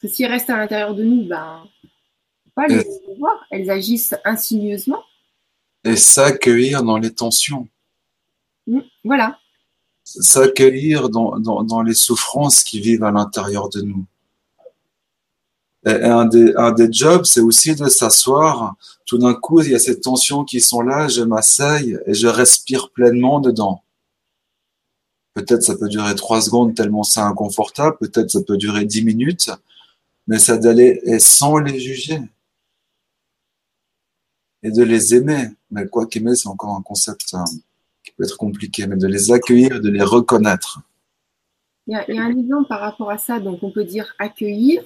Parce que si elles restent à l'intérieur de nous, ben, on peut pas les voir. Elles agissent insidieusement. Et s'accueillir dans les tensions. Mmh, voilà. S'accueillir dans, dans, dans les souffrances qui vivent à l'intérieur de nous un des, un des jobs, c'est aussi de s'asseoir. Tout d'un coup, il y a ces tensions qui sont là, je m'asseye et je respire pleinement dedans. Peut-être ça peut durer trois secondes tellement c'est inconfortable, peut-être ça peut durer dix minutes, mais ça d'aller et sans les juger et de les aimer. Mais quoi qu'aimer, c'est encore un concept hein, qui peut être compliqué, mais de les accueillir, de les reconnaître. Il y, a, un exemple par rapport à ça, donc on peut dire accueillir,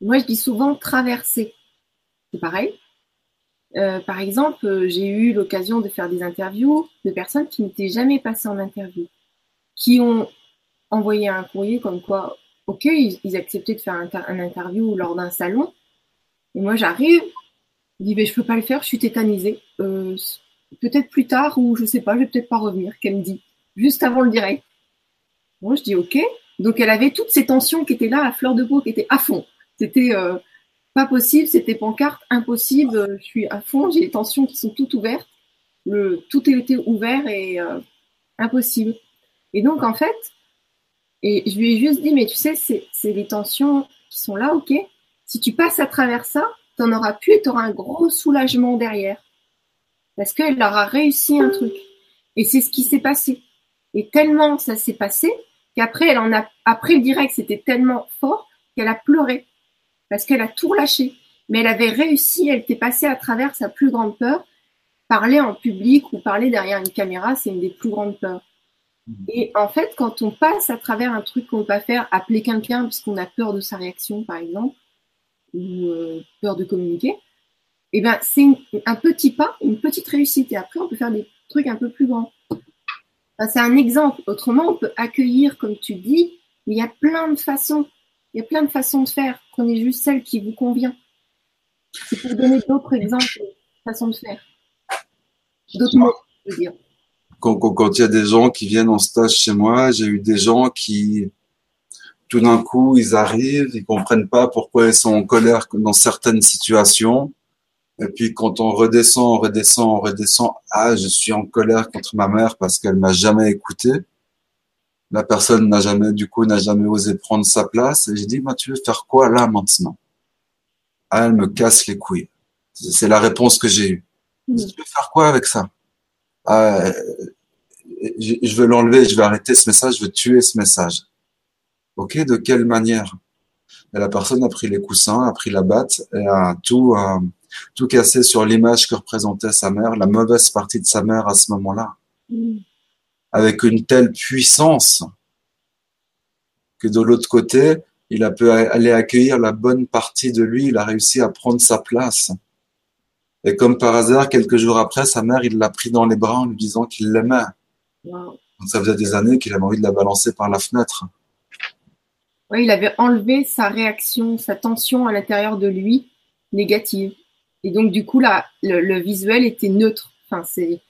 moi, je dis souvent traverser. C'est pareil. Euh, par exemple, j'ai eu l'occasion de faire des interviews de personnes qui n'étaient jamais passées en interview, qui ont envoyé un courrier comme quoi, ok, ils, acceptaient de faire un, interview lors d'un salon. Et moi, j'arrive, je dis, mais je peux pas le faire, je suis tétanisée. Euh, peut-être plus tard ou je sais pas, je vais peut-être pas revenir. Qu'elle me dit juste avant le direct. Moi, je dis ok. Donc, elle avait toutes ces tensions qui étaient là à fleur de peau, qui étaient à fond. C'était euh, pas possible, c'était pancarte, impossible. Euh, je suis à fond, j'ai les tensions qui sont toutes ouvertes. Le, tout était ouvert et euh, impossible. Et donc, en fait, et je lui ai juste dit, mais tu sais, c'est les tensions qui sont là, ok. Si tu passes à travers ça, tu n'en auras plus et tu auras un gros soulagement derrière. Parce qu'elle aura réussi un truc. Et c'est ce qui s'est passé. Et tellement ça s'est passé qu'après, elle en a, après le direct, c'était tellement fort qu'elle a pleuré parce qu'elle a tout relâché. Mais elle avait réussi, elle était passée à travers sa plus grande peur. Parler en public ou parler derrière une caméra, c'est une des plus grandes peurs. Mmh. Et en fait, quand on passe à travers un truc qu'on ne peut pas faire, appeler quelqu'un parce qu'on a peur de sa réaction, par exemple, ou euh, peur de communiquer, eh ben c'est un petit pas, une petite réussite. Et après, on peut faire des trucs un peu plus grands. c'est un exemple. Autrement, on peut accueillir, comme tu dis, mais il y a plein de façons. Il y a plein de façons de faire. Prenez juste celle qui vous convient. C'est pour donner d'autres exemples de façons de faire. D'autres mots, je veux dire. Quand, il y a des gens qui viennent en stage chez moi, j'ai eu des gens qui, tout d'un coup, ils arrivent, ils comprennent pas pourquoi ils sont en colère dans certaines situations. Et puis quand on redescend, on redescend, on redescend, ah, je suis en colère contre ma mère parce qu'elle m'a jamais écouté la personne n'a jamais, du coup, n'a jamais osé prendre sa place. Et j'ai dit, bah, tu veux faire quoi là maintenant? Ah, Elle me casse les couilles. C'est la réponse que j'ai eue. Mm. Tu veux faire quoi avec ça? Ah, Je veux l'enlever, je vais arrêter ce message, je veux tuer ce message. Ok, de quelle manière? Et La personne a pris les coussins, a pris la batte et a tout, euh, tout cassé sur l'image que représentait sa mère, la mauvaise partie de sa mère à ce moment-là. Mm avec une telle puissance que de l'autre côté, il a pu aller accueillir la bonne partie de lui, il a réussi à prendre sa place. Et comme par hasard, quelques jours après, sa mère, il l'a pris dans les bras en lui disant qu'il l'aimait. Ça faisait des années qu'il avait envie de la balancer par la fenêtre. Oui, il avait enlevé sa réaction, sa tension à l'intérieur de lui négative. Et donc, du coup, là, le, le visuel était neutre. Enfin, c'est,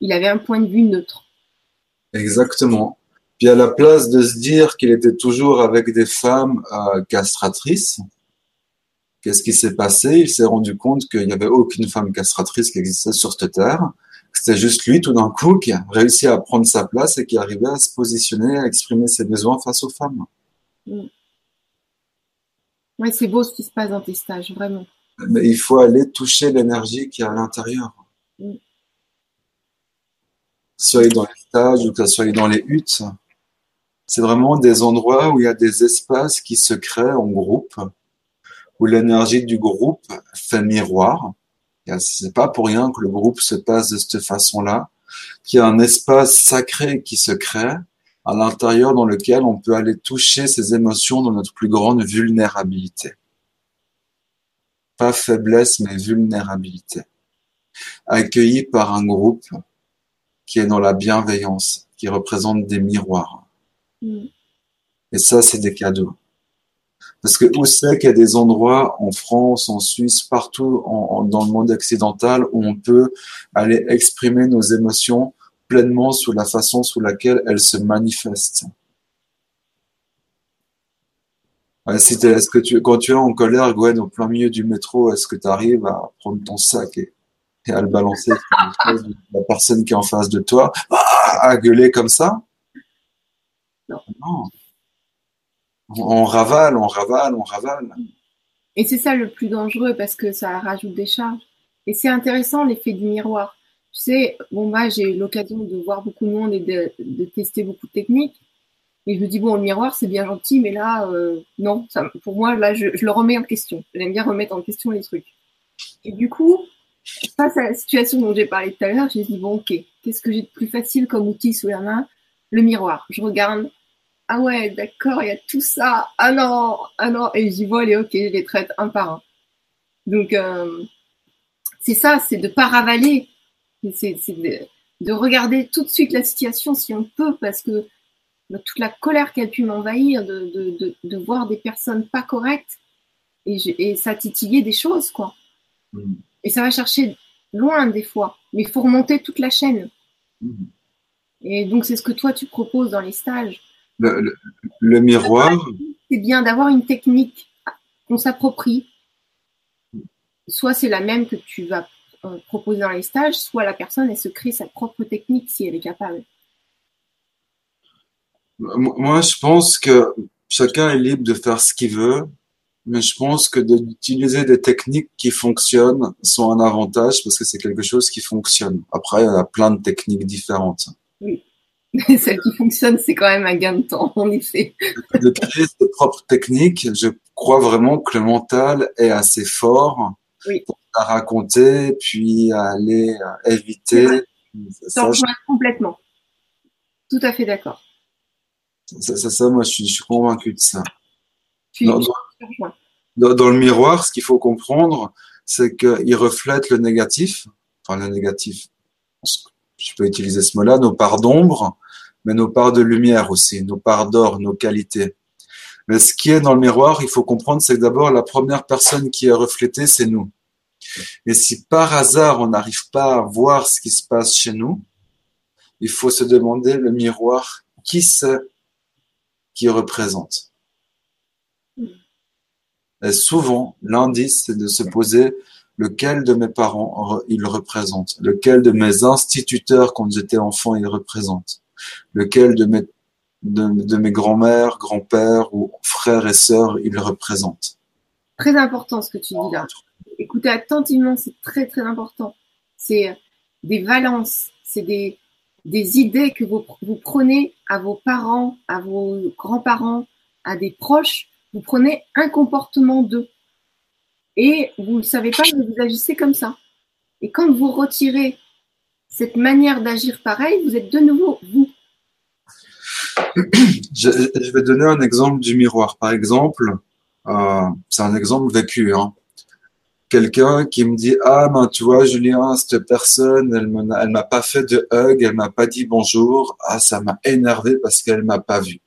il avait un point de vue neutre. Exactement. Puis à la place de se dire qu'il était toujours avec des femmes euh, castratrices, qu'est-ce qui s'est passé? Il s'est rendu compte qu'il n'y avait aucune femme castratrice qui existait sur cette terre. C'était juste lui, tout d'un coup, qui a réussi à prendre sa place et qui arrivait à se positionner, à exprimer ses besoins face aux femmes. Mm. Oui, c'est beau ce qui se passe dans tes stages, vraiment. Mais il faut aller toucher l'énergie qui est à l'intérieur. Mm soit dans les stages ou que soit dans les huttes. C'est vraiment des endroits où il y a des espaces qui se créent en groupe, où l'énergie du groupe fait miroir. C'est pas pour rien que le groupe se passe de cette façon-là, qu'il y a un espace sacré qui se crée à l'intérieur dans lequel on peut aller toucher ses émotions dans notre plus grande vulnérabilité. Pas faiblesse, mais vulnérabilité. Accueilli par un groupe qui est dans la bienveillance, qui représente des miroirs. Mm. Et ça, c'est des cadeaux. Parce que où c'est qu'il y a des endroits en France, en Suisse, partout dans le monde occidental où on peut aller exprimer nos émotions pleinement sous la façon sous laquelle elles se manifestent. Que tu, quand tu es en colère, Gwen, au plein milieu du métro, est-ce que tu arrives à prendre ton sac et, à le balancer sur la personne qui est en face de toi, ah, à gueuler comme ça? Non. On ravale, on ravale, on ravale. Et c'est ça le plus dangereux parce que ça rajoute des charges. Et c'est intéressant l'effet du miroir. Tu sais, bon, moi, j'ai eu l'occasion de voir beaucoup de monde et de, tester beaucoup de techniques. Et je me dis, bon, le miroir, c'est bien gentil, mais là, euh, non, pour moi, là, je, le remets en question. J'aime bien remettre en question les trucs. Et du coup, face à la situation dont j'ai parlé tout à l'heure, j'ai dit, bon, ok, qu'est-ce que j'ai de plus facile comme outil sous la main? Le miroir. Je regarde, ah ouais, d'accord, il y a tout ça. Ah non, ah non, et j'y vois les ok, je les traite un par un. Donc, euh, c'est ça, c'est de pas ravaler c'est de, regarder tout de suite la situation si on peut, parce que toute la colère qui a pu m'envahir, de, voir des personnes pas correctes, et, ça titillait des choses, quoi. Mm. Et ça va chercher loin des fois, mais il faut remonter toute la chaîne. Mm. Et donc c'est ce que toi tu proposes dans les stages. Le, miroir. C'est bien d'avoir une technique qu'on s'approprie. Soit c'est la même que tu vas euh, proposer dans les stages, soit la personne, elle se crée sa propre technique si elle est capable. Moi, je pense que chacun est libre de faire ce qu'il veut, mais je pense que d'utiliser des techniques qui fonctionnent sont un avantage parce que c'est quelque chose qui fonctionne. Après, il y a plein de techniques différentes. Oui. Mais celle qui fonctionne, c'est quand même un gain de temps, en effet. de créer ses propres techniques, je crois vraiment que le mental est assez fort oui à raconter, puis à aller éviter. Ça, complètement. Tout à fait d'accord. Ça, ça, moi, je suis, je suis convaincu de ça. Dans, dans, le miroir, ce qu'il faut comprendre, c'est qu'il reflète le négatif, enfin le négatif, je peux utiliser ce mot-là, nos parts d'ombre, mais nos parts de lumière aussi, nos parts d'or, nos qualités. Mais ce qui est dans le miroir, il faut comprendre, c'est que d'abord, la première personne qui est reflétée, c'est nous. Et si par hasard on n'arrive pas à voir ce qui se passe chez nous, il faut se demander le miroir, qui c'est? Qui représente Et souvent, l'indice, c'est de se poser lequel de mes parents il représente, lequel de mes instituteurs quand j'étais enfant il représente, lequel de mes, de, de mes grands-mères, grands-pères ou frères et sœurs il représente. Très important ce que tu dis là écoutez attentivement, c'est très très important. C'est des valences, c'est des, des idées que vous, vous prenez à vos parents, à vos grands-parents, à des proches. Vous prenez un comportement d'eux. Et vous ne savez pas, mais vous agissez comme ça. Et quand vous retirez cette manière d'agir pareil, vous êtes de nouveau vous. Je, je vais donner un exemple du miroir. Par exemple, euh, c'est un exemple vécu. Hein quelqu'un qui me dit ah ben tu vois Julien cette personne elle m'a elle m'a pas fait de hug elle m'a pas dit bonjour. Ah ça m'a énervé parce qu'elle m'a pas vu.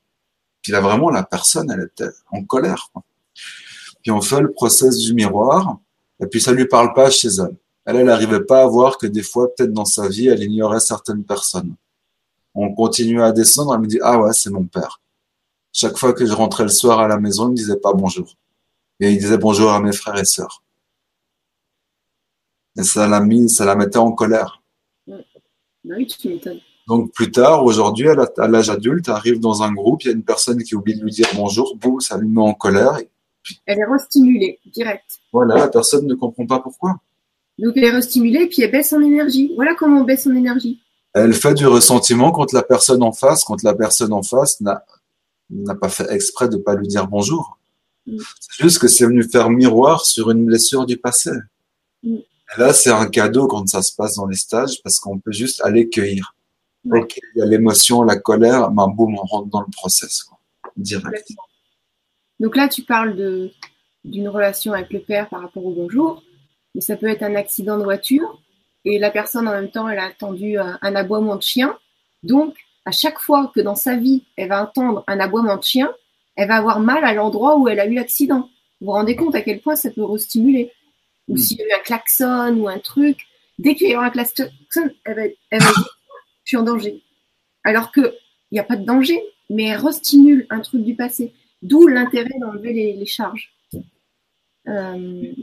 Puis là vraiment la personne elle était en colère puis on fait le process du miroir et puis ça lui parle pas chez elle. Elle elle arrivait pas à voir que des fois peut-être dans sa vie elle ignorait certaines personnes. On continue à descendre elle me dit ah ouais c'est mon père. Chaque fois que je rentrais le soir à la maison il me disait pas bonjour. Et il disait bonjour à mes frères et sœurs et ça la mis, ça la mettait en colère. Bah oui, tu m'étonnes. Donc plus tard, aujourd'hui, à l'âge adulte, arrive dans un groupe, il y a une personne qui oublie de lui dire bonjour, boum, ça lui met en colère. Elle est restimulée, direct. Voilà, la personne ne comprend pas pourquoi. Donc elle est restimulée, puis elle baisse son énergie. Voilà comment on baisse son énergie. Elle fait du ressentiment contre la personne en face, quand la personne en face n'a pas fait exprès de pas lui dire bonjour. Mm. C'est juste que c'est venu faire miroir sur une blessure du passé. Mm. Là, c'est un cadeau quand ça se passe dans les stages parce qu'on peut juste aller cueillir. Ok, il y a l'émotion, la colère, ben boum, on rentre dans le process, direct. Donc là, tu parles de d'une relation avec le père par rapport au bonjour, mais ça peut être un accident de voiture et la personne en même temps, elle a attendu un, un aboiement de chien. Donc, à chaque fois que dans sa vie, elle va entendre un aboiement de chien, elle va avoir mal à l'endroit où elle a eu l'accident. Vous vous rendez compte à quel point ça peut restimuler Ou s'il y a eu un klaxon ou un truc, dès qu'il y aura un klaxon, elle va, je suis en danger. Alors qu'il n'y a pas de danger, mais elle restimule un truc du passé. D'où l'intérêt d'enlever les, charges. Euh,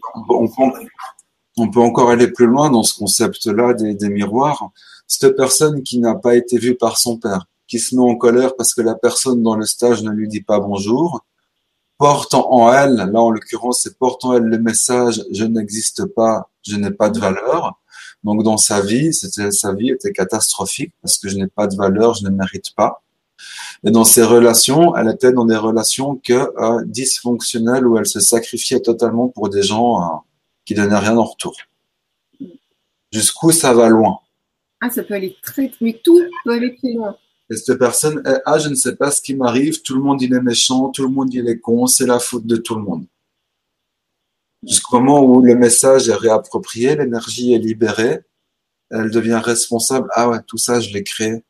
on, peut, encore aller plus loin dans ce concept-là des miroirs. Cette personne qui n'a pas été vue par son père, qui se met en colère parce que la personne dans le stage ne lui dit pas bonjour, porte en elle, là en l'occurrence c'est porte en elle le message je n'existe pas, je n'ai pas de valeur. Donc dans sa vie, c'était sa vie était catastrophique parce que je n'ai pas de valeur, je ne mérite pas. Et dans ses relations, elle était dans des relations que euh, dysfonctionnelles où elle se sacrifiait totalement pour des gens euh, qui donnaient rien en retour. Jusqu'où ça va loin? Ah, ça peut aller très, mais tout peut aller très loin. Et cette personne est, ah, je ne sais pas ce qui m'arrive, tout le monde il est méchant, tout le monde il est con, c'est la faute de tout le monde. Jusqu'au moment où le message est réapproprié, l'énergie est libérée, elle devient responsable. Ah ouais, tout ça, je l'ai créé.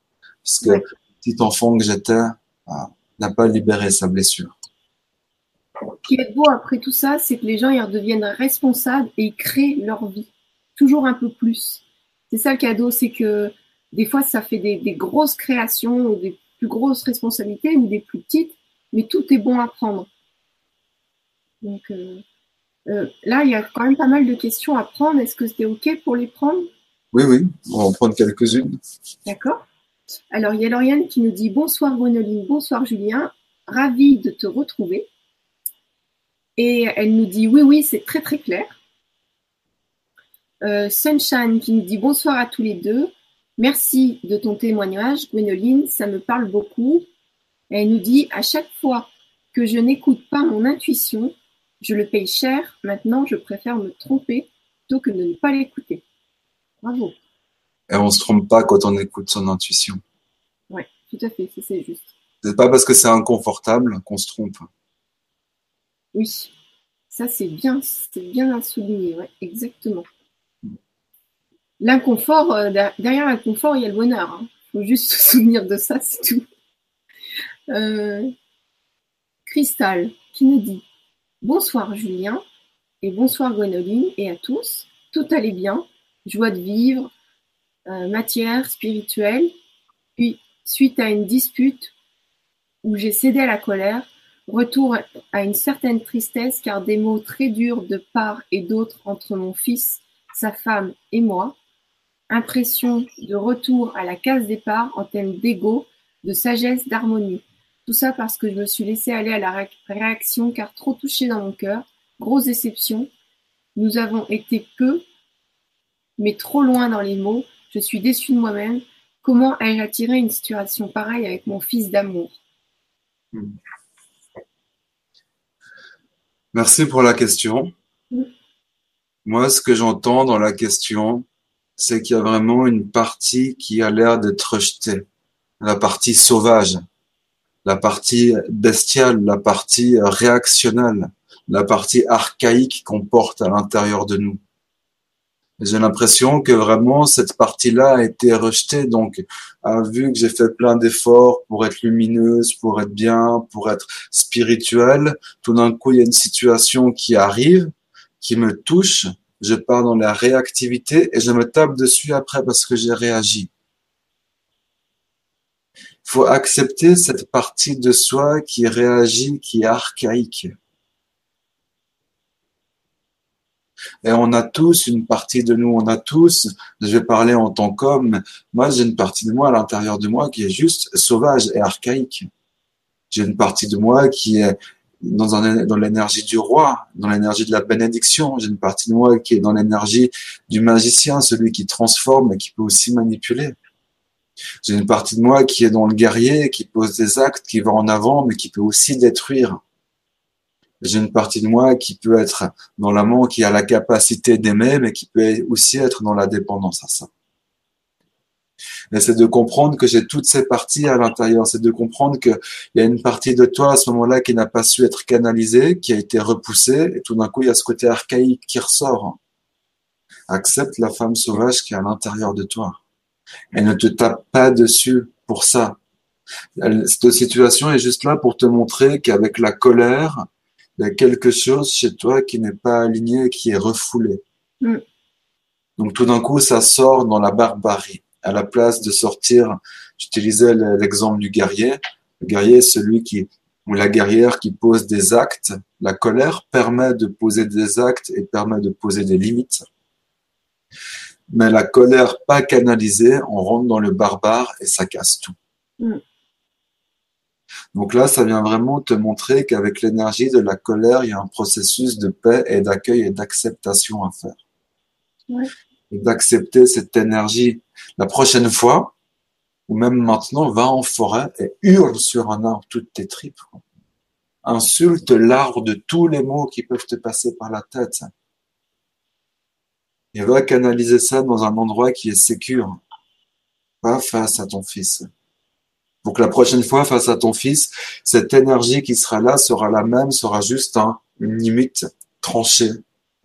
Parce que petit enfant que j'étais ah, n'a pas libéré sa blessure. Ce qui est beau après tout ça, c'est que les gens ils redeviennent responsables et ils créent leur vie. Toujours un peu plus. C'est ça le cadeau, c'est que des fois, ça fait des, grosses créations ou des plus grosses responsabilités ou des plus petites, mais tout est bon à prendre. Donc euh, euh, là, il y a quand même pas mal de questions à prendre. Est-ce que c'était OK pour les prendre? Oui, oui, on va en prendre quelques-unes. D'accord. Alors, il y a Lauriane qui nous dit Bonsoir Gwenoline, bonsoir Julien, ravi de te retrouver. Et elle nous dit Oui, oui, c'est très très clair. Euh, Sunshine qui nous dit Bonsoir à tous les deux. Merci de ton témoignage, Gwénoline, ça me parle beaucoup. Elle nous dit à chaque fois que je n'écoute pas mon intuition, je le paye cher. Maintenant, je préfère me tromper plutôt que de ne pas l'écouter. Bravo. Et on se trompe pas quand on écoute son intuition. Oui, tout à fait, c'est juste. C'est pas parce que c'est inconfortable qu'on se trompe. Oui, ça c'est bien, c'est bien à souligner, ouais, exactement l'inconfort, euh, derrière l'inconfort, il y a le bonheur. Il hein. faut juste se souvenir de ça, c'est tout. Euh, Cristal qui nous dit Bonsoir Julien et bonsoir Gwenoline et à tous. Tout allait bien, joie de vivre, euh, matière spirituelle. Puis, suite à une dispute où j'ai cédé à la colère, retour à une certaine tristesse car des mots très durs de part et d'autre entre mon fils, sa femme et moi Impression de retour à la case départ en termes d'ego, de sagesse, d'harmonie. Tout ça parce que je me suis laissé aller à la réaction car trop touché dans mon cœur. Grosse déception. Nous avons été peu, mais trop loin dans les mots. Je suis déçu de moi-même. Comment ai-je attiré une situation pareille avec mon fils d'amour? Merci pour la question. Moi, ce que j'entends dans la question, c'est qu'il y a vraiment une partie qui a l'air d'être rejetée. La partie sauvage, la partie bestiale, la partie réactionnelle, la partie archaïque qu'on porte à l'intérieur de nous. J'ai l'impression que vraiment cette partie-là a été rejetée. Donc, vu que j'ai fait plein d'efforts pour être lumineuse, pour être bien, pour être spirituelle, tout d'un coup, il y a une situation qui arrive, qui me touche, je pars dans la réactivité et je me tape dessus après parce que j'ai réagi. Il faut accepter cette partie de soi qui réagit, qui est archaïque. Et on a tous une partie de nous, on a tous, je vais parler en tant qu'homme, moi j'ai une partie de moi à l'intérieur de moi qui est juste sauvage et archaïque. J'ai une partie de moi qui est dans, l'énergie du roi, dans l'énergie de la bénédiction. J'ai une partie de moi qui est dans l'énergie du magicien, celui qui transforme et qui peut aussi manipuler. J'ai une partie de moi qui est dans le guerrier, qui pose des actes, qui va en avant, mais qui peut aussi détruire. J'ai une partie de moi qui peut être dans l'amour, qui a la capacité d'aimer, mais qui peut aussi être dans la dépendance à ça. Et c'est de comprendre que j'ai toutes ces parties à l'intérieur. C'est de comprendre qu'il y a une partie de toi à ce moment-là qui n'a pas su être canalisée, qui a été repoussée, et tout d'un coup, il y a ce côté archaïque qui ressort. Accepte la femme sauvage qui est à l'intérieur de toi. Elle ne te tape pas dessus pour ça. Cette situation est juste là pour te montrer qu'avec la colère, il y a quelque chose chez toi qui n'est pas aligné, qui est refoulé. Mm. Donc tout d'un coup, ça sort dans la barbarie. À la place de sortir, j'utilisais l'exemple du guerrier. Le guerrier est celui qui, ou la guerrière qui pose des actes. La colère permet de poser des actes et permet de poser des limites. Mais la colère pas canalisée, on rentre dans le barbare et ça casse tout. Mm. Donc là, ça vient vraiment te montrer qu'avec l'énergie de la colère, il y a un processus de paix et d'accueil et d'acceptation à faire. Et d'accepter cette énergie. La prochaine fois, ou même maintenant, va en forêt et hurle sur un arbre toutes tes tripes. Insulte l'arbre de tous les mots qui peuvent te passer par la tête. Et va canaliser ça dans un endroit qui est sécure. Pas face à ton fils. Donc la prochaine fois, face à ton fils, cette énergie qui sera là sera la même, sera juste un, une limite tranchée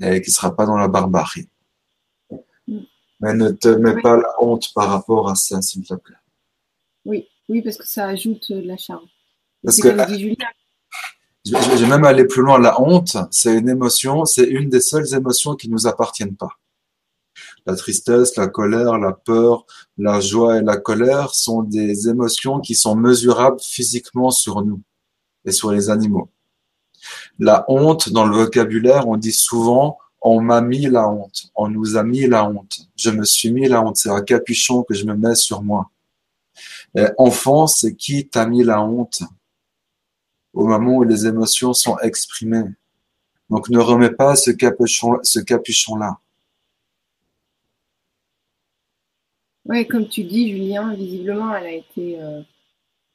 et qui sera pas dans la barbarie. Mais ne te mets pas la honte par rapport à ça, s'il te plaît. Oui, oui, parce que ça ajoute de la charme. Parce que, je vais même aller plus loin. La honte, c'est une émotion, c'est une des seules émotions qui nous appartiennent pas. La tristesse, la colère, la peur, la joie et la colère sont des émotions qui sont mesurables physiquement sur nous et sur les animaux. La honte, dans le vocabulaire, on dit souvent on m'a mis la honte, on nous a mis la honte, je me suis mis la honte, c'est un capuchon que je me mets sur moi. Et enfant, c'est qui t'a mis la honte au moment où les émotions sont exprimées? Donc ne remets pas ce capuchon, ce capuchon-là. Oui, comme tu dis, Julien, visiblement, elle a été. Euh,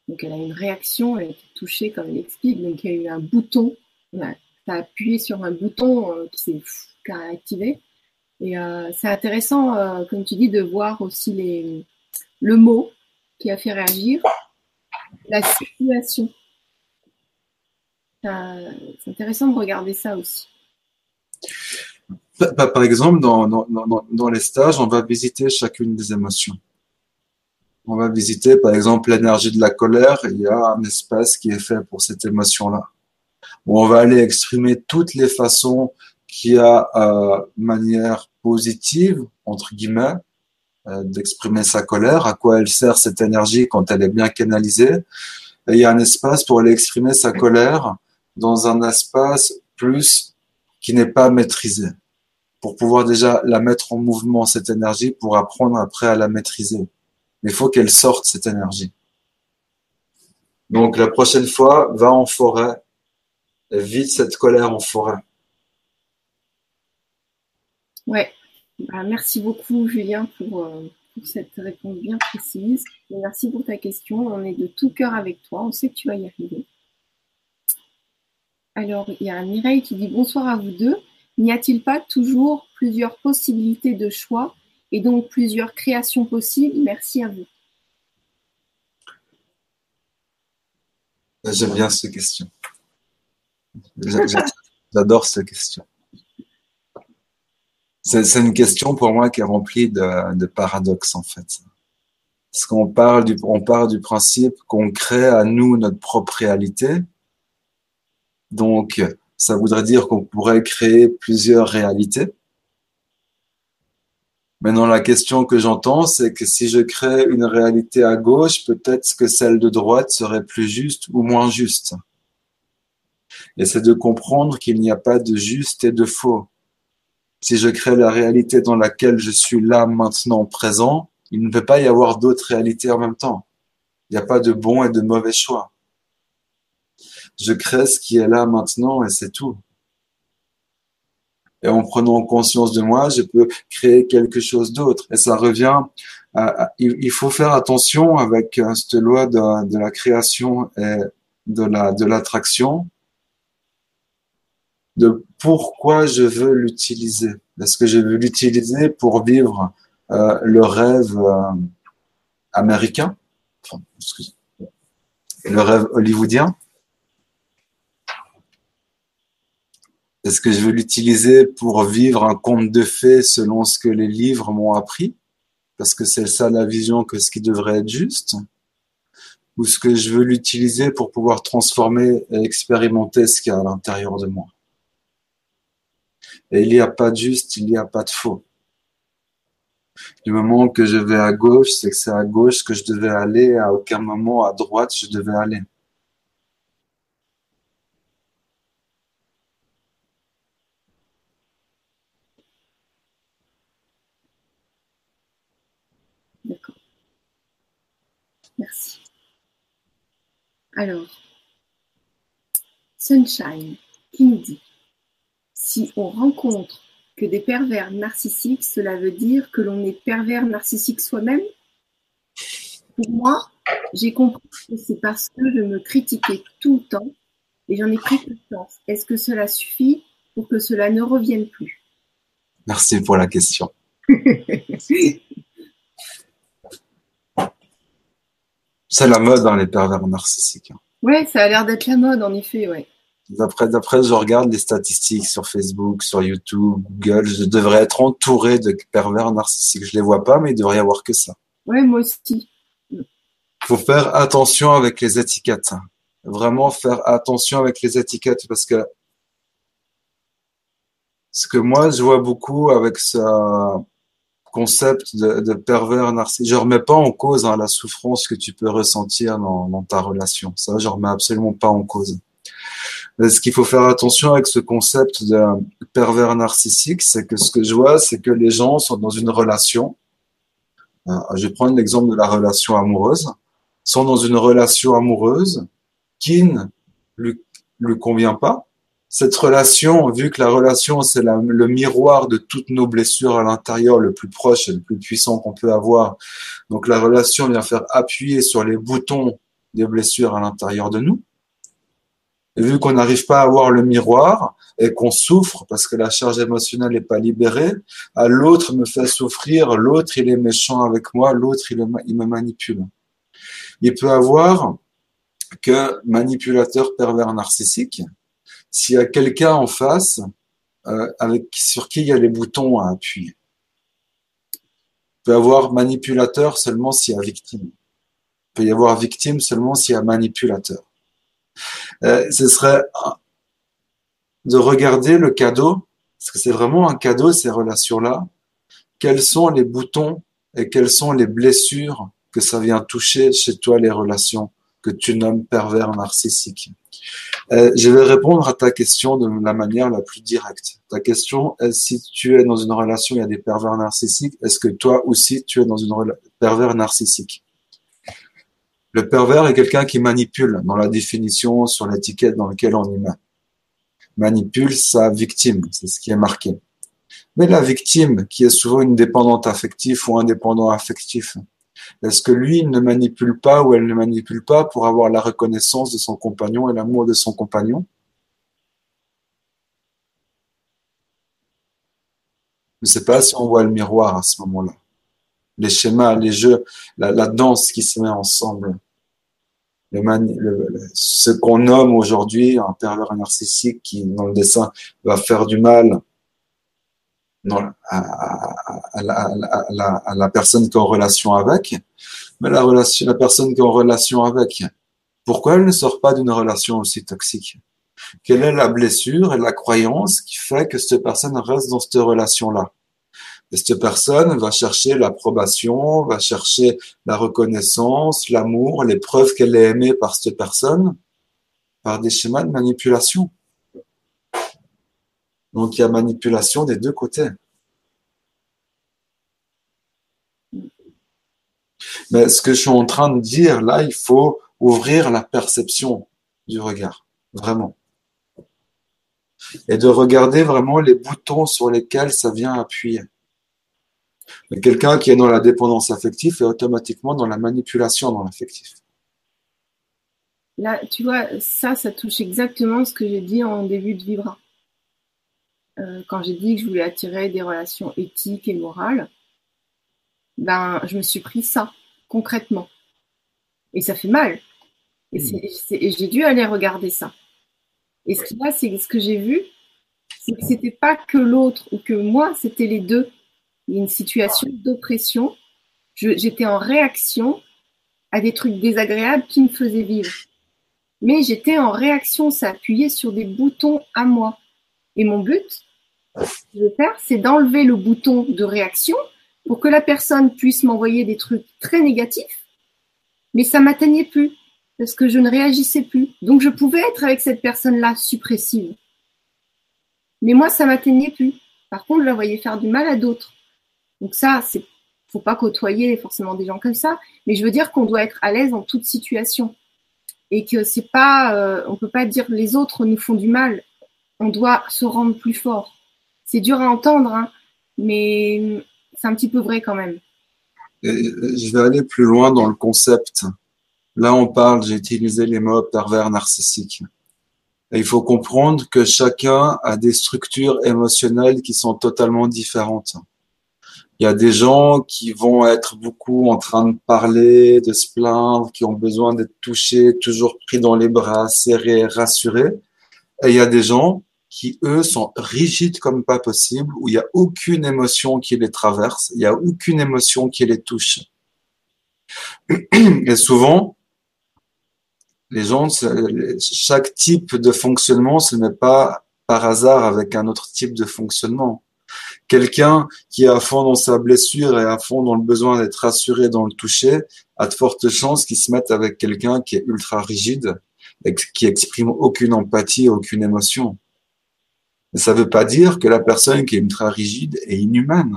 donc, elle a une réaction, elle a été touchée, comme elle explique. Donc, il y a eu un bouton. Tu as appuyé sur un bouton euh, qui s'est activé. Et euh, c'est intéressant, comme tu dis, de voir aussi les, le mot qui a fait réagir, la situation. C'est intéressant de regarder ça aussi. Par exemple, dans, dans, dans, les stages, on va visiter chacune des émotions. On va visiter, par exemple, l'énergie de la colère. Il y a un espace qui est fait pour cette émotion-là. on va aller exprimer toutes les façons qui a euh, manière positive, entre guillemets, euh, d'exprimer sa colère, à quoi elle sert cette énergie quand elle est bien canalisée. Et il y a un espace pour aller exprimer sa colère dans un espace plus qui n'est pas maîtrisé pour pouvoir déjà la mettre en mouvement, cette énergie, pour apprendre après à la maîtriser. Mais il faut qu'elle sorte, cette énergie. Donc la prochaine fois, va en forêt, vide cette colère en forêt. Ouais, bah, merci beaucoup Julien pour, euh, pour, cette réponse bien précise. merci pour ta question. On est de tout cœur avec toi. On sait que tu vas y arriver. Alors, il y a Mireille qui dit bonsoir à vous deux. N'y a-t-il pas toujours plusieurs possibilités de choix et donc plusieurs créations possibles? Merci à vous. J'aime bien cette question. J'adore cette question. C'est une question pour moi qui est remplie de, paradoxes en fait. Parce qu'on parle du, du principe qu'on crée à nous notre propre réalité. Donc, ça voudrait dire qu'on pourrait créer plusieurs réalités. Maintenant, la question que j'entends, c'est que si je crée une réalité à gauche, peut-être que celle de droite serait plus juste ou moins juste. Et c'est de comprendre qu'il n'y a pas de juste et de faux. Si je crée la réalité dans laquelle je suis là, maintenant, présent, il ne peut pas y avoir d'autres réalités en même temps. Il n'y a pas de bon et de mauvais choix je crée ce qui est là maintenant et c'est tout. Et en prenant conscience de moi, je peux créer quelque chose d'autre. Et ça revient il faut faire attention avec euh, cette loi de, la création et de l'attraction. De pourquoi je veux l'utiliser. Est-ce que je veux l'utiliser pour vivre euh, le rêve euh, américain, enfin, le rêve hollywoodien? Est-ce que je veux l'utiliser pour vivre un conte de fées selon ce que les livres m'ont appris? Parce que c'est ça la vision que ce qui devrait être juste? Ou ce que je veux l'utiliser pour pouvoir transformer et expérimenter ce qu'il y a à l'intérieur de moi? Et il n'y a pas de juste, il n'y a pas de faux. Du moment que je vais à gauche, c'est que c'est à gauche que je devais aller, à aucun moment à droite je devais aller. D'accord. Merci. Alors, Sunshine qui si on rencontre que des pervers narcissiques, cela veut dire que l'on est pervers narcissique soi-même? Pour moi, j'ai compris que c'est parce que je me critiquais tout le temps et j'en ai pris conscience. Est-ce que cela suffit pour que cela ne revienne plus? Merci pour la question. c'est la mode, dans hein, les pervers narcissiques. Hein. Ouais, ça a l'air d'être la mode, en effet, ouais. D'après, d'après, je regarde les statistiques sur Facebook, sur YouTube, Google. Je devrais être entouré de pervers narcissiques. Je les vois pas, mais il devrait y avoir que ça. Ouais, moi aussi. Faut faire attention avec les étiquettes. Vraiment faire attention avec les étiquettes parce que ce que moi je vois beaucoup avec ce concept de, pervers narcissique, je remets pas en cause hein, la souffrance que tu peux ressentir dans, dans ta relation. Ça, je remets absolument pas en cause. Ce qu'il faut faire attention avec ce concept de pervers narcissique, c'est que ce que je vois, c'est que les gens sont dans une relation. Euh, je vais prendre l'exemple de la relation amoureuse. Sont dans une relation amoureuse qui ne lui, lui convient pas. Cette relation, vu que la relation, c'est le miroir de toutes nos blessures à l'intérieur, le plus proche et le plus puissant qu'on peut avoir. Donc la relation vient faire appuyer sur les boutons des blessures à l'intérieur de nous vu qu'on n'arrive pas à voir le miroir et qu'on souffre parce que la charge émotionnelle n'est pas libérée, à l'autre me fait souffrir, l'autre il est méchant avec moi, l'autre il, me manipule. Il peut avoir que manipulateur pervers narcissique, s'il y a quelqu'un en face euh, avec, sur qui il y a les boutons à appuyer. Il peut y avoir manipulateur seulement s'il y a victime. Il peut y avoir victime seulement s'il y a manipulateur. Euh, ce serait de regarder le cadeau, parce que c'est vraiment un cadeau ces relations-là. Quels sont les boutons et quelles sont les blessures que ça vient toucher chez toi les relations que tu nommes pervers narcissiques? Euh, je vais répondre à ta question de la manière la plus directe. Ta question est si tu es dans une relation, il y a des pervers narcissiques, est-ce que toi aussi tu es dans une relation pervers narcissique? Le pervers est quelqu'un qui manipule dans la définition sur l'étiquette dans laquelle on y met. Manipule sa victime, c'est ce qui est marqué. Mais la victime, qui est souvent une dépendante affective ou indépendant affectif, est-ce que lui ne manipule pas ou elle ne manipule pas pour avoir la reconnaissance de son compagnon et l'amour de son compagnon? Je ne sais pas si on voit le miroir à ce moment-là les schémas, les jeux, la, danse qui se met ensemble. ce qu'on nomme aujourd'hui un pervers narcissique qui, dans le dessin, va faire du mal à, la, personne qui est en relation avec, mais la, relation, la personne qui est en relation avec, pourquoi elle ne sort pas d'une relation aussi toxique? Quelle est la blessure et la croyance qui fait que cette personne reste dans cette relation-là? Et cette personne va chercher l'approbation, va chercher la reconnaissance, l'amour, les preuves qu'elle est aimée par cette personne, par des schémas de manipulation. Donc il y a manipulation des deux côtés. Mais ce que je suis en train de dire là, il faut ouvrir la perception du regard, vraiment. Et de regarder vraiment les boutons sur lesquels ça vient appuyer. Mais quelqu'un qui est dans la dépendance affective est automatiquement dans la manipulation dans l'affectif. Là, tu vois, ça, ça touche exactement ce que j'ai dit en début de Vibra. euh, quand j'ai dit que je voulais attirer des relations éthiques et morales, ben, je me suis pris ça, concrètement. Et ça fait mal. Et, mmh. j'ai dû aller regarder ça. Et ce c'est ce que j'ai vu, c'est que c'était pas que l'autre ou que moi, c'était les deux. Il y a une situation d'oppression. J'étais en réaction à des trucs désagréables qui me faisaient vivre. Mais j'étais en réaction, ça appuyait sur des boutons à moi. Et mon but, je vais faire, c'est d'enlever le bouton de réaction pour que la personne puisse m'envoyer des trucs très négatifs, mais ça m'atteignait plus parce que je ne réagissais plus. Donc je pouvais être avec cette personne-là suppressive. Mais moi, ça m'atteignait plus. Par contre, je la voyais faire du mal à d'autres. Donc ça, c'est faut pas côtoyer forcément des gens comme ça, mais je veux dire qu'on doit être à l'aise en toute situation et que c'est pas, euh, on peut pas dire les autres nous font du mal. On doit se rendre plus fort. C'est dur à entendre, hein, mais c'est un petit peu vrai quand même. je vais aller plus loin dans le concept. Là, on parle, j'ai utilisé les mots pervers narcissiques. Et il faut comprendre que chacun a des structures émotionnelles qui sont totalement différentes. Il y a des gens qui vont être beaucoup en train de parler, de se plaindre, qui ont besoin d'être touchés, toujours pris dans les bras, serrés, rassurés. Et il y a des gens qui, eux, sont rigides comme pas possible, où il n'y a aucune émotion qui les traverse, il n'y a aucune émotion qui les touche. Et souvent, les gens, chaque type de fonctionnement ce n'est pas par hasard avec un autre type de fonctionnement. Quelqu'un qui est à fond dans sa blessure et à fond dans le besoin d'être rassuré dans le toucher, a de fortes chances qu'il se mette avec quelqu'un qui est ultra rigide et qui exprime aucune empathie, aucune émotion. Mais ça ne veut pas dire que la personne qui est ultra rigide est inhumaine.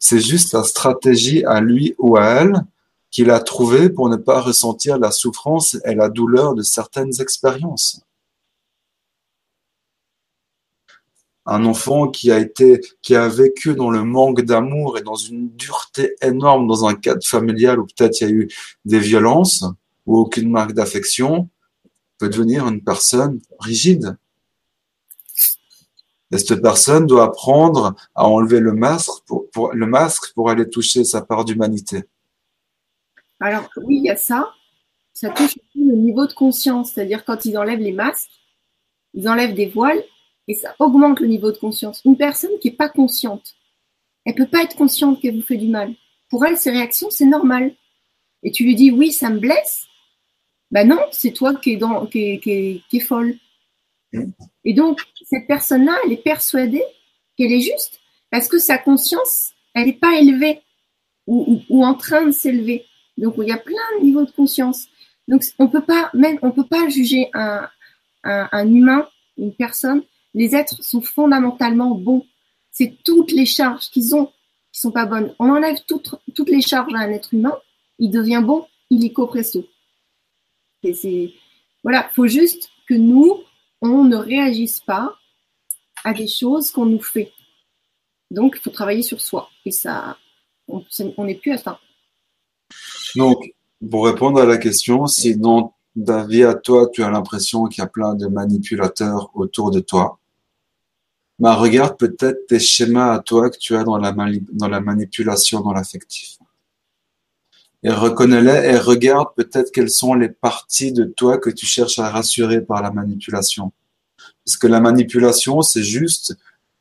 C'est juste la stratégie à lui ou à elle qu'il a trouvé pour ne pas ressentir la souffrance et la douleur de certaines expériences. Un enfant qui a été, qui a vécu dans le manque d'amour et dans une dureté énorme dans un cadre familial où peut-être il y a eu des violences ou aucune marque d'affection, peut devenir une personne rigide. Et cette personne doit apprendre à enlever le masque pour, le masque pour aller toucher sa part d'humanité. Alors oui, il y a ça. Ça touche aussi le niveau de conscience, c'est-à-dire quand ils enlèvent les masques, ils enlèvent des voiles et ça augmente le niveau de conscience. Une personne qui n'est pas consciente, elle peut pas être consciente qu'elle vous fait du mal. Pour elle, ses réactions, c'est normal. Et tu lui dis oui, ça me blesse. Ben non, c'est toi qui est, qui qui folle. Et donc, cette personne-là, elle est persuadée qu'elle est juste parce que sa conscience, elle n'est pas élevée ou, ou en train de s'élever. Donc il y a plein de niveaux de conscience. Donc on peut pas même peut pas juger un, un, humain, une personne. Les êtres sont fondamentalement bons. C'est toutes les charges qu'ils ont qui sont pas bonnes. On enlève toutes, les charges à un être humain, il devient bon illico presto. Et c'est voilà, faut juste que nous on ne réagisse pas à des choses qu'on nous fait. Donc il faut travailler sur soi et ça on n'est plus à ça. Donc, pour répondre à la question, si dans ta vie à toi, tu as l'impression qu'il y a plein de manipulateurs autour de toi, bah, regarde peut-être tes schémas à toi que tu as dans la, dans la manipulation, dans l'affectif. Et reconnais-les et regarde peut-être quelles sont les parties de toi que tu cherches à rassurer par la manipulation. Parce que la manipulation, c'est juste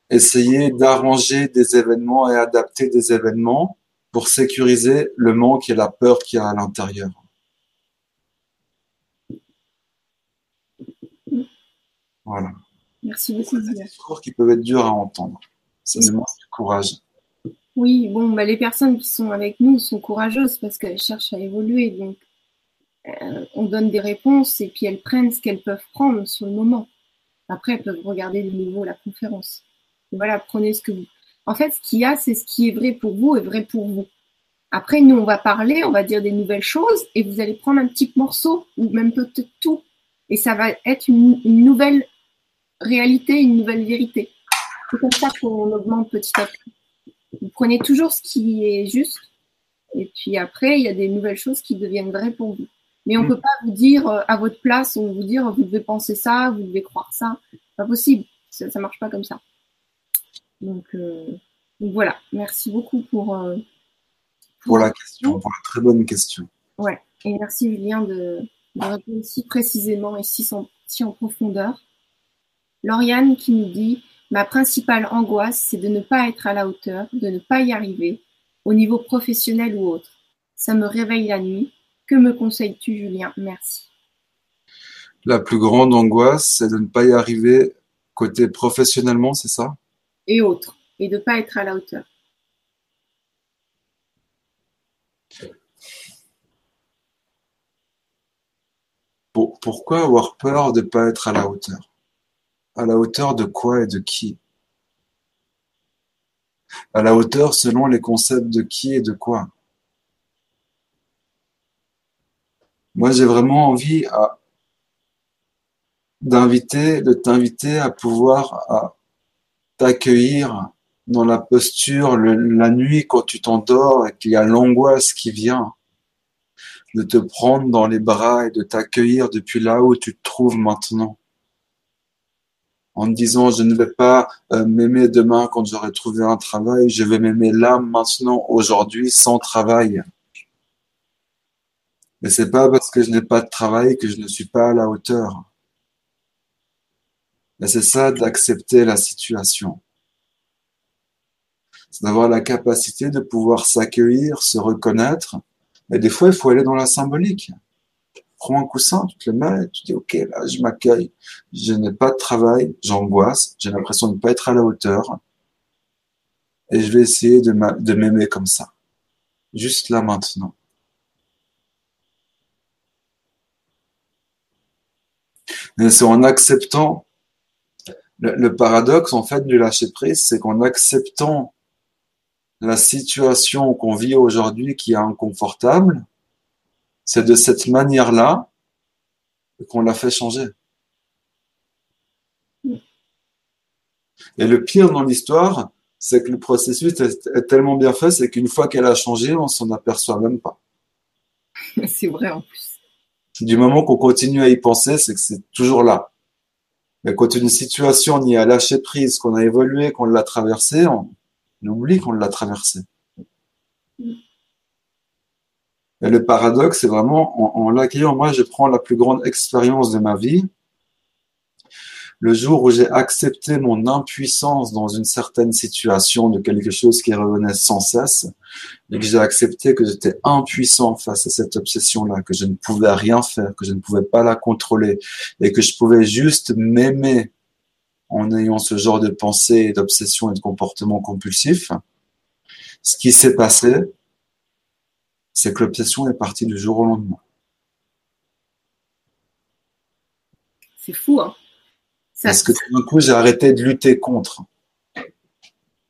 essayer d'arranger des événements et adapter des événements pour sécuriser le manque et la peur qu'il y a à l'intérieur. Voilà. Merci beaucoup. C'est des discours qui peuvent être durs à entendre. Ça demande du courage. Oui, bon, bah, les personnes qui sont avec nous sont courageuses parce qu'elles cherchent à évoluer. Donc, euh, on donne des réponses et puis elles prennent ce qu'elles peuvent prendre sur le moment. Après, elles peuvent regarder de nouveau la conférence. voilà, prenez ce que vous, en fait, ce qu'il y a, c'est ce qui est vrai pour vous et vrai pour vous. Après, nous, on va parler, on va dire des nouvelles choses et vous allez prendre un petit morceau ou même peut-être tout. Et ça va être une, nouvelle réalité, une nouvelle vérité. C'est comme ça qu'on augmente petit à petit. Vous prenez toujours ce qui est juste et puis après, il y a des nouvelles choses qui deviennent vraies pour vous. Mais on ne mm. peut pas vous dire euh, à votre place, on vous dire vous devez penser ça, vous devez croire ça. Pas possible. Ça, ne marche pas comme ça. Donc, voilà, merci beaucoup pour, pour, la question, pour la très bonne question. Ouais, et merci Julien de, de répondre si précisément et si, si en profondeur. Lauriane qui nous dit Ma principale angoisse, c'est de ne pas être à la hauteur, de ne pas y arriver, au niveau professionnel ou autre. Ça me réveille la nuit. Que me conseilles-tu, Julien? Merci. La plus grande angoisse, c'est de ne pas y arriver côté professionnellement, c'est ça? Et autres. Et de ne pas être à la hauteur. pourquoi avoir peur de ne pas être à la hauteur? À la hauteur de quoi et de qui? À la hauteur selon les concepts de qui et de quoi? Moi, j'ai vraiment envie d'inviter, de t'inviter à pouvoir t'accueillir dans la posture la nuit quand tu t'endors et qu'il y a l'angoisse qui vient. De te prendre dans les bras et de t'accueillir depuis là où tu te trouves maintenant. En te disant, je ne vais pas euh, m'aimer demain quand j'aurai trouvé un travail, je vais m'aimer là, maintenant, aujourd'hui, sans travail. Mais c'est pas parce que je n'ai pas de travail que je ne suis pas à la hauteur. Mais c'est ça d'accepter la situation. C'est d'avoir la capacité de pouvoir s'accueillir, se reconnaître mais des fois, il faut aller dans la symbolique. Prends un coussin, tu te le mets, tu dis, OK, là, je m'accueille. Je n'ai pas de travail, j'angoisse, j'ai l'impression de ne pas être à la hauteur. Et je vais essayer de m'aimer comme ça. Juste là, maintenant. C'est en acceptant le, le, paradoxe en fait du lâcher prise, c'est qu'en acceptant la situation qu'on vit aujourd'hui qui est inconfortable, c'est de cette manière-là qu'on l'a fait changer. Et le pire dans l'histoire, c'est que le processus est, tellement bien fait, c'est qu'une fois qu'elle a changé, on s'en aperçoit même pas. c'est vrai en plus. Du moment qu'on continue à y penser, c'est que c'est toujours là. Mais quand une situation n'y a lâché prise, qu'on a évolué, qu'on l'a traversée, on, on oublie qu'on l'a traversé. Et le paradoxe, c'est vraiment en, l'accueillant, moi, je prends la plus grande expérience de ma vie. Le jour où j'ai accepté mon impuissance dans une certaine situation de quelque chose qui revenait sans cesse, et que j'ai accepté que j'étais impuissant face à cette obsession-là, que je ne pouvais rien faire, que je ne pouvais pas la contrôler, et que je pouvais juste m'aimer en ayant ce genre de pensée, d'obsession et de comportement compulsif, ce qui s'est passé, c'est que l'obsession est partie du jour au lendemain. C'est fou, hein Parce que d'un coup, j'ai arrêté de lutter contre.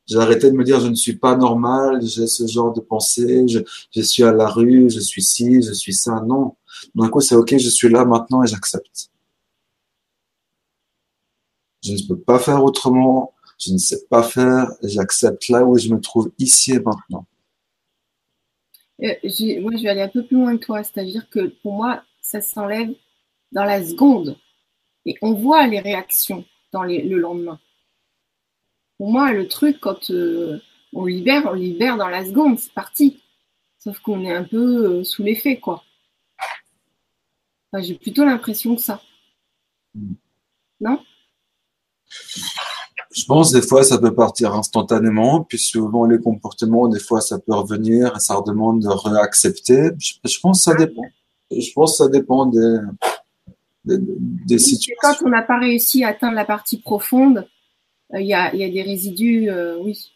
J'ai arrêté de me dire je ne suis pas normal, j'ai ce genre de pensée, je, je, suis à la rue, je suis ci, je suis ça. Non. D'un coup, c'est ok, je suis là maintenant et j'accepte. Je ne peux pas faire autrement. Je ne sais pas faire. J'accepte là où je me trouve ici et maintenant. Euh, moi, je vais aller un peu plus loin que toi. C'est-à-dire que pour moi, ça s'enlève dans la seconde. Et on voit les réactions dans le lendemain. Pour moi, le truc, quand euh, on libère, on libère dans la seconde, c'est parti. Sauf qu'on est un peu euh, sous l'effet, quoi. J'ai plutôt l'impression que ça. Mm. Non? Je pense des fois ça peut partir instantanément, puis souvent les comportements, des fois ça peut revenir et ça demande de réaccepter. Je, pense que ça dépend. Je pense que ça dépend des, des, situations. Quand on n'a pas réussi à atteindre la partie profonde, euh, il y, a, y, a, des résidus, euh, oui.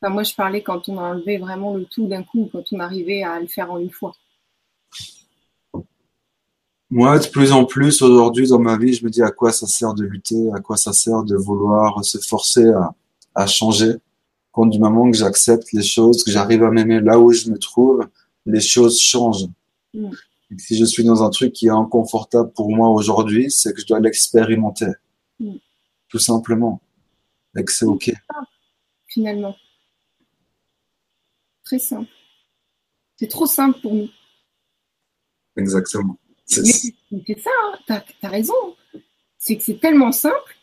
Enfin, moi je parlais quand on a enlevé vraiment le tout d'un coup, quand on arrivait à le faire en une fois. Moi, de plus en plus aujourd'hui dans ma vie, je me dis à quoi ça sert de lutter, à quoi ça sert de vouloir se forcer à, à changer. Quand du moment que j'accepte les choses, que j'arrive à m'aimer là où je me trouve, les choses changent. Mm. si je suis dans un truc qui est inconfortable pour moi aujourd'hui, c'est que je dois l'expérimenter. Mm. Tout simplement. Et que c'est OK. Finalement. Très simple. C'est trop simple pour nous. Exactement. C'est ça, hein. t'as as raison. C'est que c'est tellement simple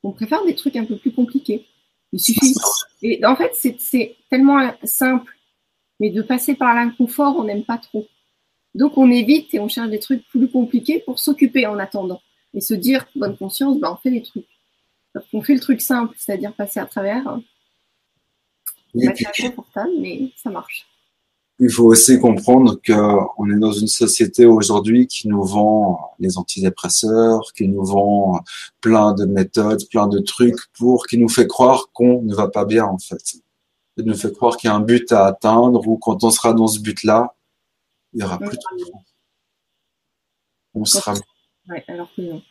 qu'on préfère des trucs un peu plus compliqués. Il suffit. Et en fait, c'est tellement simple, mais de passer par l'inconfort, on n'aime pas trop. Donc on évite et on cherche des trucs plus compliqués pour s'occuper en attendant et se dire, bonne conscience, ben, on fait des trucs. on fait le truc simple, c'est-à-dire passer à travers. Hein. C'est confortable, mais ça marche. Il faut aussi comprendre qu'on est dans une société aujourd'hui qui nous vend les antidépresseurs, qui nous vend plein de méthodes, plein de trucs pour, qui nous fait croire qu'on ne va pas bien en fait. Il nous fait croire qu'il y a un but à atteindre ou quand on sera dans ce but-là, il n'y aura plus de On sera. Alors que non.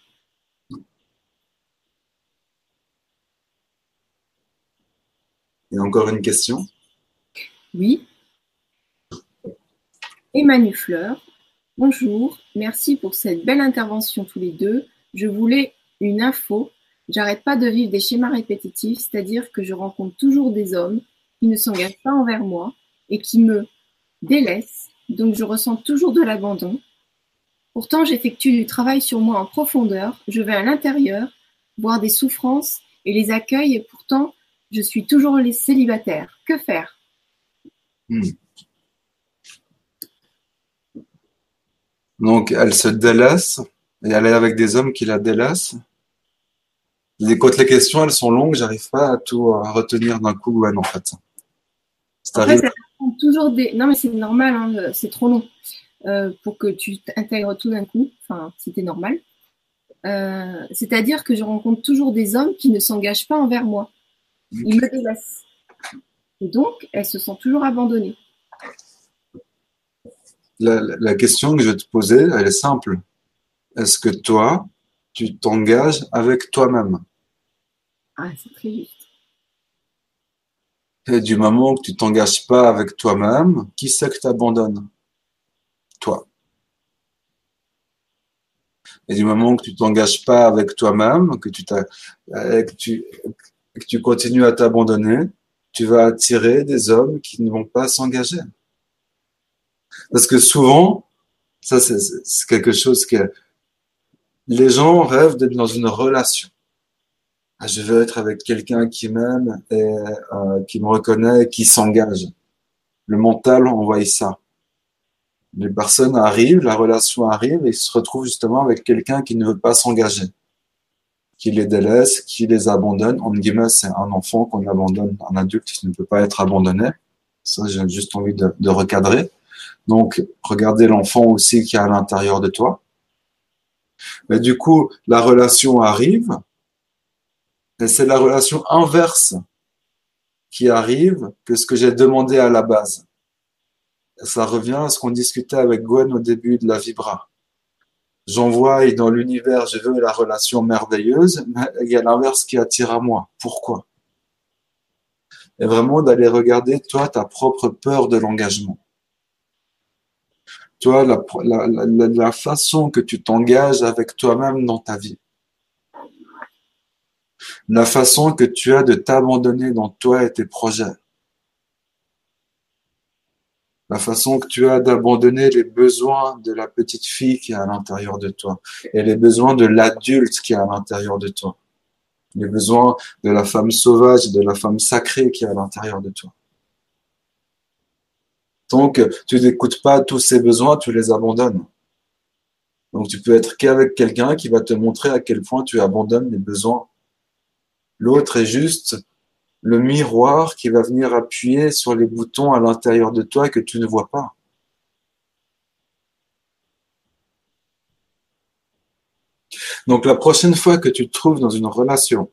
Et encore une question? Oui. Emmanuel Fleur, bonjour, merci pour cette belle intervention tous les deux. Je voulais une info. J'arrête pas de vivre des schémas répétitifs, c'est-à-dire que je rencontre toujours des hommes qui ne s'engagent pas envers moi et qui me délaissent, donc je ressens toujours de l'abandon. Pourtant, j'effectue du travail sur moi en profondeur, je vais à l'intérieur, voir des souffrances et les accueille et pourtant, je suis toujours les célibataires. Que faire? Hmm. Donc, elle se délaisse et elle est avec des hommes qui la délaissent. Quand les questions, elles sont longues, j'arrive pas à tout retenir d'un coup, Gwen, en fait. En fait, toujours des. Non, mais c'est normal, hein, c'est trop long euh, pour que tu t'intègres tout d'un coup. Enfin, c'était normal. Euh, c'est-à-dire que je rencontre toujours des hommes qui ne s'engagent pas envers moi. Ils me délaissent. Et donc, elles se sont toujours abandonnées la, question que je vais te poser, elle est simple. Est-ce que toi, tu t'engages avec toi-même? Ah, c'est très juste. Et du moment que tu t'engages pas avec toi-même, qui c'est que t'abandonnes? Toi. Et du moment que tu t'engages pas avec toi-même, que tu, que tu, que tu continues à t'abandonner, tu vas attirer des hommes qui ne vont pas s'engager. Parce que souvent, ça c'est quelque chose que les gens rêvent d'être dans une relation. Ah, je veux être avec quelqu'un qui m'aime et euh, qui me reconnaît, qui s'engage. Le mental envoie ça. Les personnes arrivent, la relation arrive et ils se retrouvent justement avec quelqu'un qui ne veut pas s'engager, qui les délaisse, qui les abandonne. En guillemets, c'est un enfant qu'on abandonne, un adulte qui ne peut pas être abandonné. Ça, j'ai juste envie de, de recadrer. Donc, regardez l'enfant aussi qui est à l'intérieur de toi. Mais du coup, la relation arrive, et c'est la relation inverse qui arrive que ce que j'ai demandé à la base. ça revient à ce qu'on discutait avec Gwen au début de la Vibra. J'envoie dans l'univers, je veux la relation merveilleuse, mais il y a l'inverse qui attire à moi. Pourquoi? Et vraiment d'aller regarder, toi, ta propre peur de l'engagement toi, la, façon que tu t'engages avec toi-même dans ta vie. La façon que tu as de t'abandonner dans toi et tes projets. La façon que tu as d'abandonner les besoins de la petite fille qui est à l'intérieur de toi et les besoins de l'adulte qui est à l'intérieur de toi. Les besoins de la femme sauvage, de la femme sacrée qui est à l'intérieur de toi. Donc, tu n'écoutes pas tous ces besoins, tu les abandonnes. Donc, tu peux être qu'avec quelqu'un qui va te montrer à quel point tu abandonnes les besoins. L'autre est juste le miroir qui va venir appuyer sur les boutons à l'intérieur de toi que tu ne vois pas. Donc la prochaine fois que tu te trouves dans une relation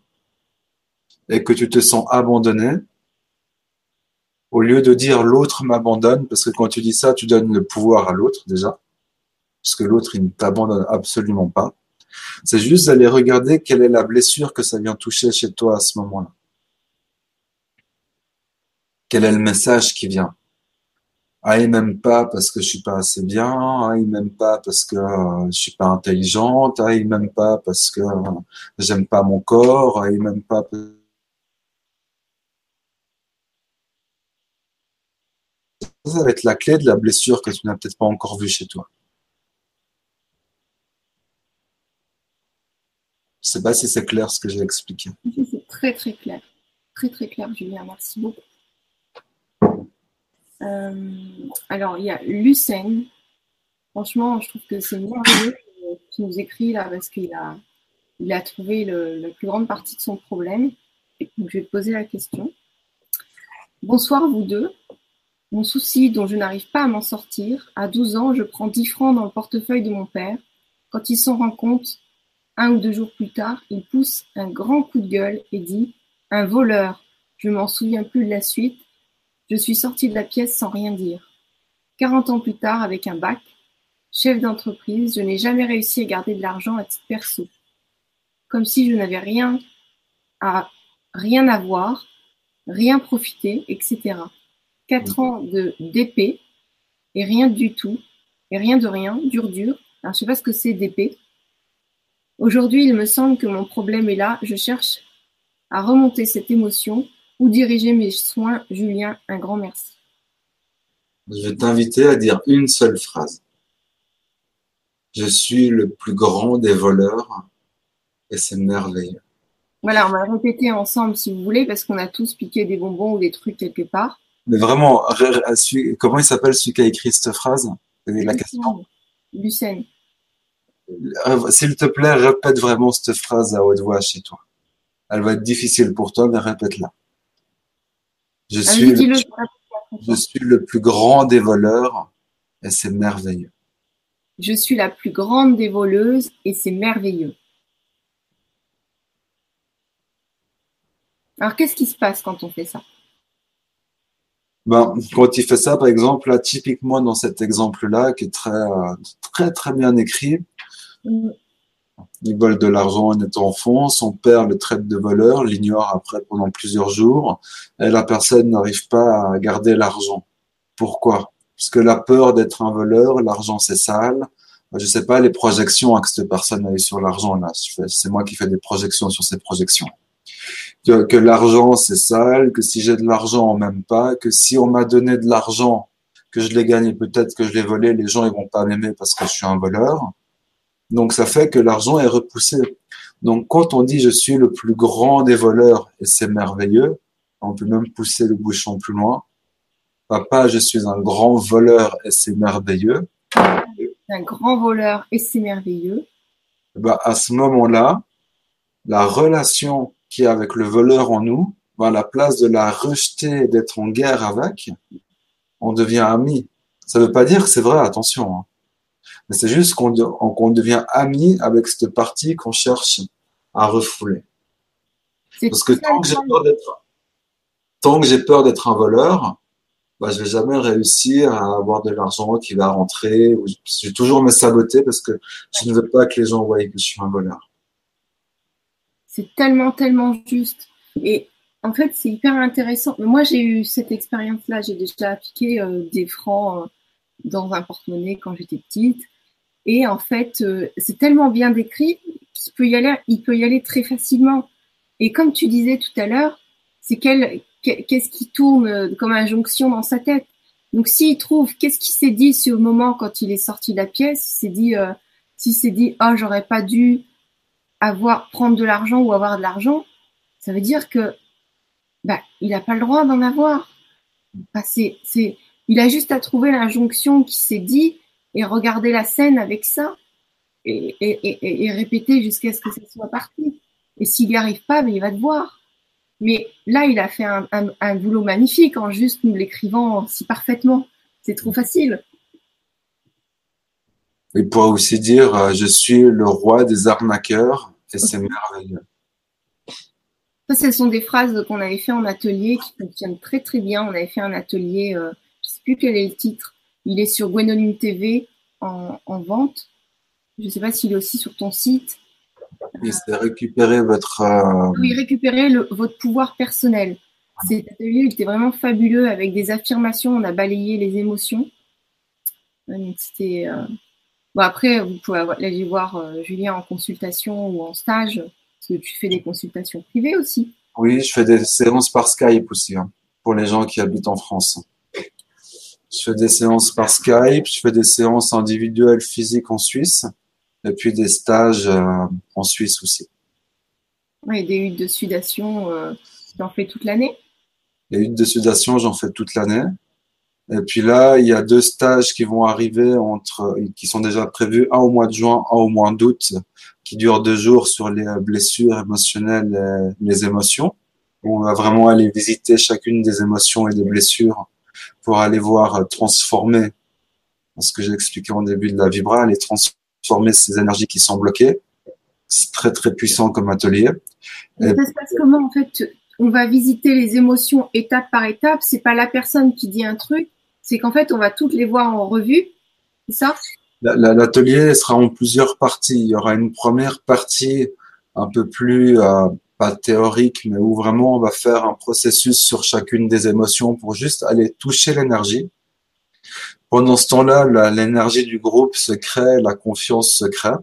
et que tu te sens abandonné, au lieu de dire l'autre m'abandonne, parce que quand tu dis ça, tu donnes le pouvoir à l'autre déjà, parce que l'autre, il ne t'abandonne absolument pas. C'est juste d'aller regarder quelle est la blessure que ça vient toucher chez toi à ce moment-là. Quel est le message qui vient? Ah, il m'aime pas parce que je suis pas assez bien. Ah, il m'aime pas parce que euh, je suis pas intelligente. Ah, il m'aime pas parce que euh, j'aime pas mon corps. Ah, il m'aime pas Ça va être la clé de la blessure que tu n'as peut-être pas encore vue chez toi. Je ne sais pas si c'est clair ce que j'ai expliqué. C'est très très clair. très très clair, Julien. Merci beaucoup. Euh, alors, il y a Lucène. Franchement, je trouve que c'est merveilleux qui nous écrit là parce qu'il a, trouvé la plus grande partie de son problème. Donc, je vais te poser la question. Bonsoir, vous deux. Mon souci dont je n'arrive pas à m'en sortir, à 12 ans, je prends 10 francs dans le portefeuille de mon père. Quand il s'en rend compte, un ou deux jours plus tard, il pousse un grand coup de gueule et dit Un voleur Je m'en souviens plus de la suite. Je suis sorti de la pièce sans rien dire. Quarante ans plus tard, avec un bac, chef d'entreprise, je n'ai jamais réussi à garder de l'argent à titre perso. Comme si je n'avais rien à rien à voir, rien profiter, etc. Quatre ans de d'épée et rien du tout, et rien de rien, dur dur. Alors, je sais pas ce que c'est d'épée. Aujourd'hui, il me semble que mon problème est là. Je cherche à remonter cette émotion ou diriger mes soins. Julien, un grand merci. Je vais t'inviter à dire une seule phrase. Je suis le plus grand des voleurs et c'est merveilleux. Voilà, on va répéter ensemble si vous voulez, parce qu'on a tous piqué des bonbons ou des trucs quelque part. Mais vraiment, comment il s'appelle celui qui a écrit cette phrase? La question? Lucène. Euh, s'il te plaît, répète vraiment cette phrase à haute voix chez toi. Elle va être difficile pour toi, mais répète-la. Je suis, le, je suis le plus grand des voleurs et c'est merveilleux. Je suis la plus grande des voleuses et c'est merveilleux. Alors, qu'est-ce qui se passe quand on fait ça? Ben, quand il fait ça, par exemple, là, typiquement dans cet exemple-là, qui est très, très, très bien écrit, il vole de l'argent en étant enfant, son père le traite de voleur, l'ignore après pendant plusieurs jours, et la personne n'arrive pas à garder l'argent. Pourquoi? Parce que la peur d'être un voleur, l'argent c'est sale. Je sais pas les projections que cette personne a eu sur l'argent là. C'est moi qui fais des projections sur ces projections. Que, que l'argent c'est sale, que si j'ai de l'argent on m'aime pas, que si on m'a donné de l'argent, que je l'ai gagné, peut-être que je l'ai volé, les gens ils vont pas m'aimer parce que je suis un voleur. Donc ça fait que l'argent est repoussé. Donc quand on dit je suis le plus grand des voleurs et c'est merveilleux, on peut même pousser le bouchon plus loin. Papa, je suis un grand voleur et c'est merveilleux. Un grand voleur et c'est merveilleux. Bah, à ce moment-là, la relation qui est avec le voleur en nous, bah, à la place de la rejeter et d'être en guerre avec, on devient amis. Ça veut pas dire que c'est vrai, attention. Hein. Mais c'est juste qu'on devient ami avec cette partie qu'on cherche à refouler. Parce que tant que j'ai peur d'être, tant que j'ai peur d'être un voleur, bah, je vais jamais réussir à avoir de l'argent qui va rentrer. Je vais toujours me saboter parce que je ne veux pas que les gens voient que je suis un voleur. C'est tellement, tellement juste. Et en fait, c'est hyper intéressant. Moi, j'ai eu cette expérience-là. J'ai déjà appliqué euh, des francs euh, dans un porte-monnaie quand j'étais petite. Et en fait, euh, c'est tellement bien décrit qu'il peut y aller, il peut y aller très facilement. Et comme tu disais tout à l'heure, c'est qu'est-ce qui tourne comme injonction dans sa tête. Donc s'il trouve, qu'est-ce qui s'est dit ce moment quand il est sorti de la pièce, s'est dit, s'il s'est dit, oh j'aurais pas dû avoir prendre de l'argent ou avoir de l'argent, ça veut dire que bah il n'a pas le droit d'en avoir. C'est, c'est, il a juste à trouver l'injonction qui s'est dit et regarder la scène avec ça et, et, et, répéter jusqu'à ce que ça soit parti. Et s'il n'y arrive pas, mais il va te voir. Mais là, il a fait un, un, boulot magnifique en juste nous l'écrivant si parfaitement. C'est trop facile. Il pourrait aussi dire euh, Je suis le roi des arnaqueurs et c'est merveilleux. Ça, ce sont des phrases qu'on avait fait en atelier qui fonctionnent très très bien. On avait fait un atelier, euh, je ne sais plus quel est le titre, il est sur Gwenoline TV en, vente. Je ne sais pas s'il est aussi sur ton site. Oui, c'est récupérer votre. Euh, oui, récupérer votre pouvoir personnel. Cet atelier était vraiment fabuleux avec des affirmations. On a balayé les émotions. C'était. Euh, bon, après, vous pouvez aller voir euh, Julien en consultation ou en stage, parce que tu fais des consultations privées aussi. Oui, je fais des séances par Skype aussi, hein, pour les gens qui habitent en France. Je fais des séances par Skype, je fais des séances individuelles physiques en Suisse, et puis des stages euh, en Suisse aussi. Oui, des huttes de sudation. Euh, Tu en fais toute l'année? Les huttes de sudation, j'en fais toute l'année. Et puis là, il y a deux stages qui vont arriver entre, qui sont déjà prévus, un au mois de juin, un au mois d'août, qui durent deux jours sur les blessures émotionnelles et les émotions. On va vraiment aller visiter chacune des émotions et des blessures pour aller voir transformer ce que j'ai expliqué au début de la vibra, aller transformer ces énergies qui sont bloquées. C'est très très puissant comme atelier. ça se passe comment en fait? On va visiter les émotions étape par étape. C'est pas la personne qui dit un truc, c'est qu'en fait, on va toutes les voir en revue. Ça? L'atelier sera en plusieurs parties. Il y aura une première partie un peu plus, euh, pas théorique, mais où vraiment on va faire un processus sur chacune des émotions pour juste aller toucher l'énergie. Pendant ce temps-là, l'énergie du groupe se crée, la confiance se crée.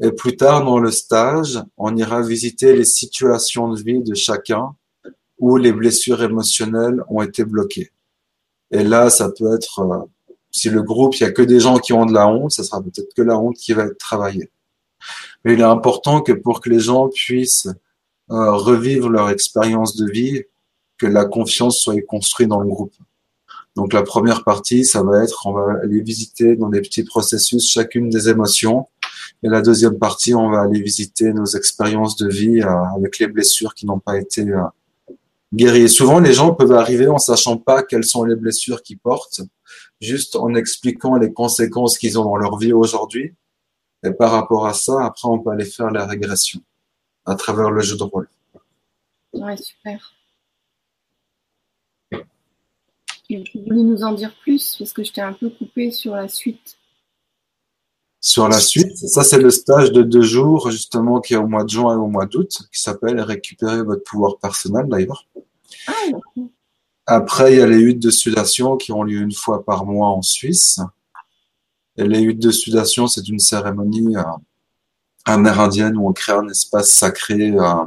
Et plus tard dans le stage, on ira visiter les situations de vie de chacun où les blessures émotionnelles ont été bloquées. Et là, ça peut être, euh, si le groupe, il y a que des gens qui ont de la honte, ça sera peut-être que la honte qui va être travaillée. Mais il est important que pour que les gens puissent euh, revivre leur expérience de vie, que la confiance soit construite dans le groupe. Donc la première partie, ça va être, on va aller visiter dans des petits processus chacune des émotions. Et la deuxième partie, on va aller visiter nos expériences de vie euh, avec les blessures qui n'ont pas été guéri. souvent, les gens peuvent arriver en sachant pas quelles sont les blessures qu'ils portent, juste en expliquant les conséquences qu'ils ont dans leur vie aujourd'hui. Et par rapport à ça, après, on peut aller faire la régression à travers le jeu de rôle. Ouais, super. Tu voulais nous en dire plus? Parce que je t'ai un peu coupé sur la suite. Sur la suite, ça c'est le stage de deux jours justement qui est au mois de juin et au mois d'août, qui s'appelle Récupérer votre pouvoir personnel d'ailleurs. Ah, Après, il y a les huttes de sudation qui ont lieu une fois par mois en Suisse. Et les huttes de sudation, c'est une cérémonie euh, amérindienne où on crée un espace sacré. Euh,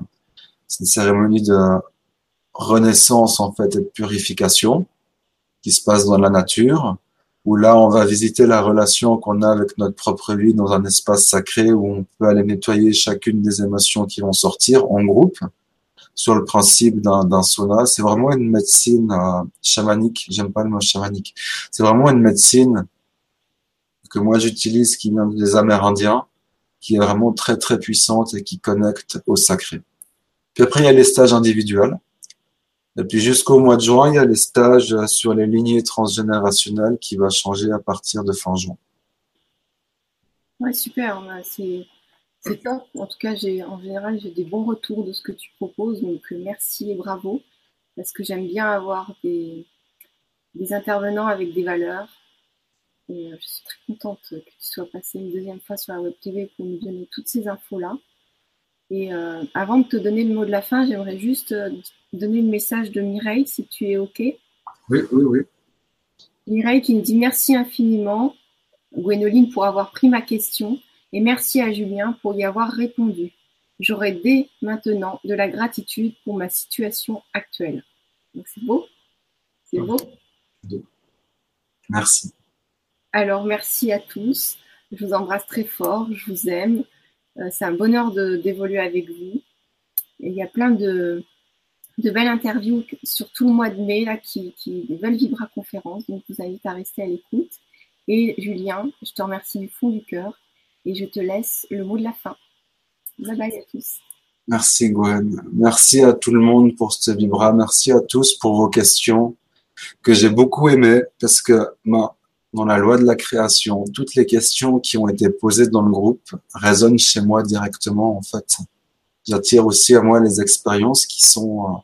c'est une cérémonie de renaissance en fait et de purification qui se passe dans la nature où là, on va visiter la relation qu'on a avec notre propre vie dans un espace sacré où on peut aller nettoyer chacune des émotions qui vont sortir en groupe sur le principe d'un sauna. C'est vraiment une médecine euh, chamanique. J'aime pas le mot chamanique. C'est vraiment une médecine que moi j'utilise qui vient des Amérindiens, qui est vraiment très très puissante et qui connecte au sacré. Puis après, il y a les stages individuels. Et puis jusqu'au mois de juin, il y a les stages sur les lignées transgénérationnelles qui va changer à partir de fin juin. Ouais, super. C'est top. En tout cas, en général, j'ai des bons retours de ce que tu proposes. Donc, euh, merci et bravo. Parce que j'aime bien avoir des, intervenants avec des valeurs. Et euh, je suis très contente que tu sois passé une deuxième fois sur la Web TV pour nous donner toutes ces infos-là. Et euh, avant de te donner le mot de la fin, j'aimerais juste euh, donner le message de Mireille, si tu es OK. Oui, oui, oui. Mireille qui nous dit merci infiniment, Gwénoline, pour avoir pris ma question et merci à Julien pour y avoir répondu. J'aurai dès maintenant de la gratitude pour ma situation actuelle. Donc c'est beau? C'est beau Merci. Alors merci à tous. Je vous embrasse très fort. Je vous aime. Euh, c'est un bonheur d'évoluer avec vous. il y a plein de, belles interviews sur tout le mois de mai, là, qui, des belles Vibra conférences. Donc, je vous invite à rester à l'écoute. Et Julien, je te remercie du fond du cœur et je te laisse le mot de la fin. Bye à tous. Merci Gwen. Merci à tout le monde pour ce Vibra. Merci à tous pour vos questions que j'ai beaucoup aimées parce que dans la loi de la création, toutes les questions qui ont été posées dans le groupe résonnent chez moi directement, en fait. J'attire aussi à moi les expériences qui sont euh,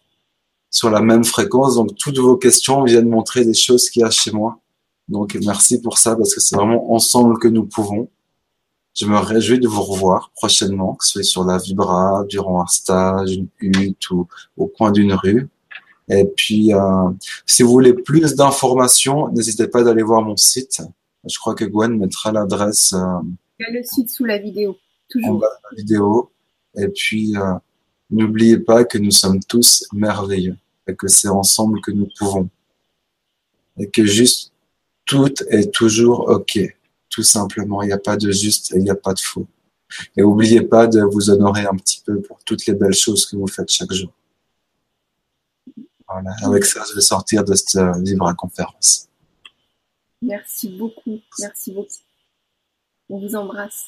sur la même fréquence. Donc, toutes vos questions viennent montrer des choses qu'il y a chez moi. Donc, merci pour ça, parce que c'est vraiment ensemble que nous pouvons. Je me réjouis de vous revoir prochainement, que ce soit sur la Vibra, durant un stage, une hutte ou au coin d'une rue. Et puis, euh, si vous voulez plus d'informations, n'hésitez pas d'aller voir mon site. Je crois que Gwen mettra l'adresse. Euh, Il y a le site sous la vidéo, toujours. En bas de la vidéo. Et puis, euh, n'oubliez pas que nous sommes tous merveilleux et que c'est ensemble que nous pouvons. Et que juste tout est toujours OK. Tout simplement, il n'y a pas de juste et il n'y a pas de faux. Et n'oubliez pas de vous honorer un petit peu pour toutes les belles choses que vous faites chaque jour. Voilà, avec ça, je vais sortir de cette à conférence. Merci beaucoup. Merci beaucoup. On vous embrasse.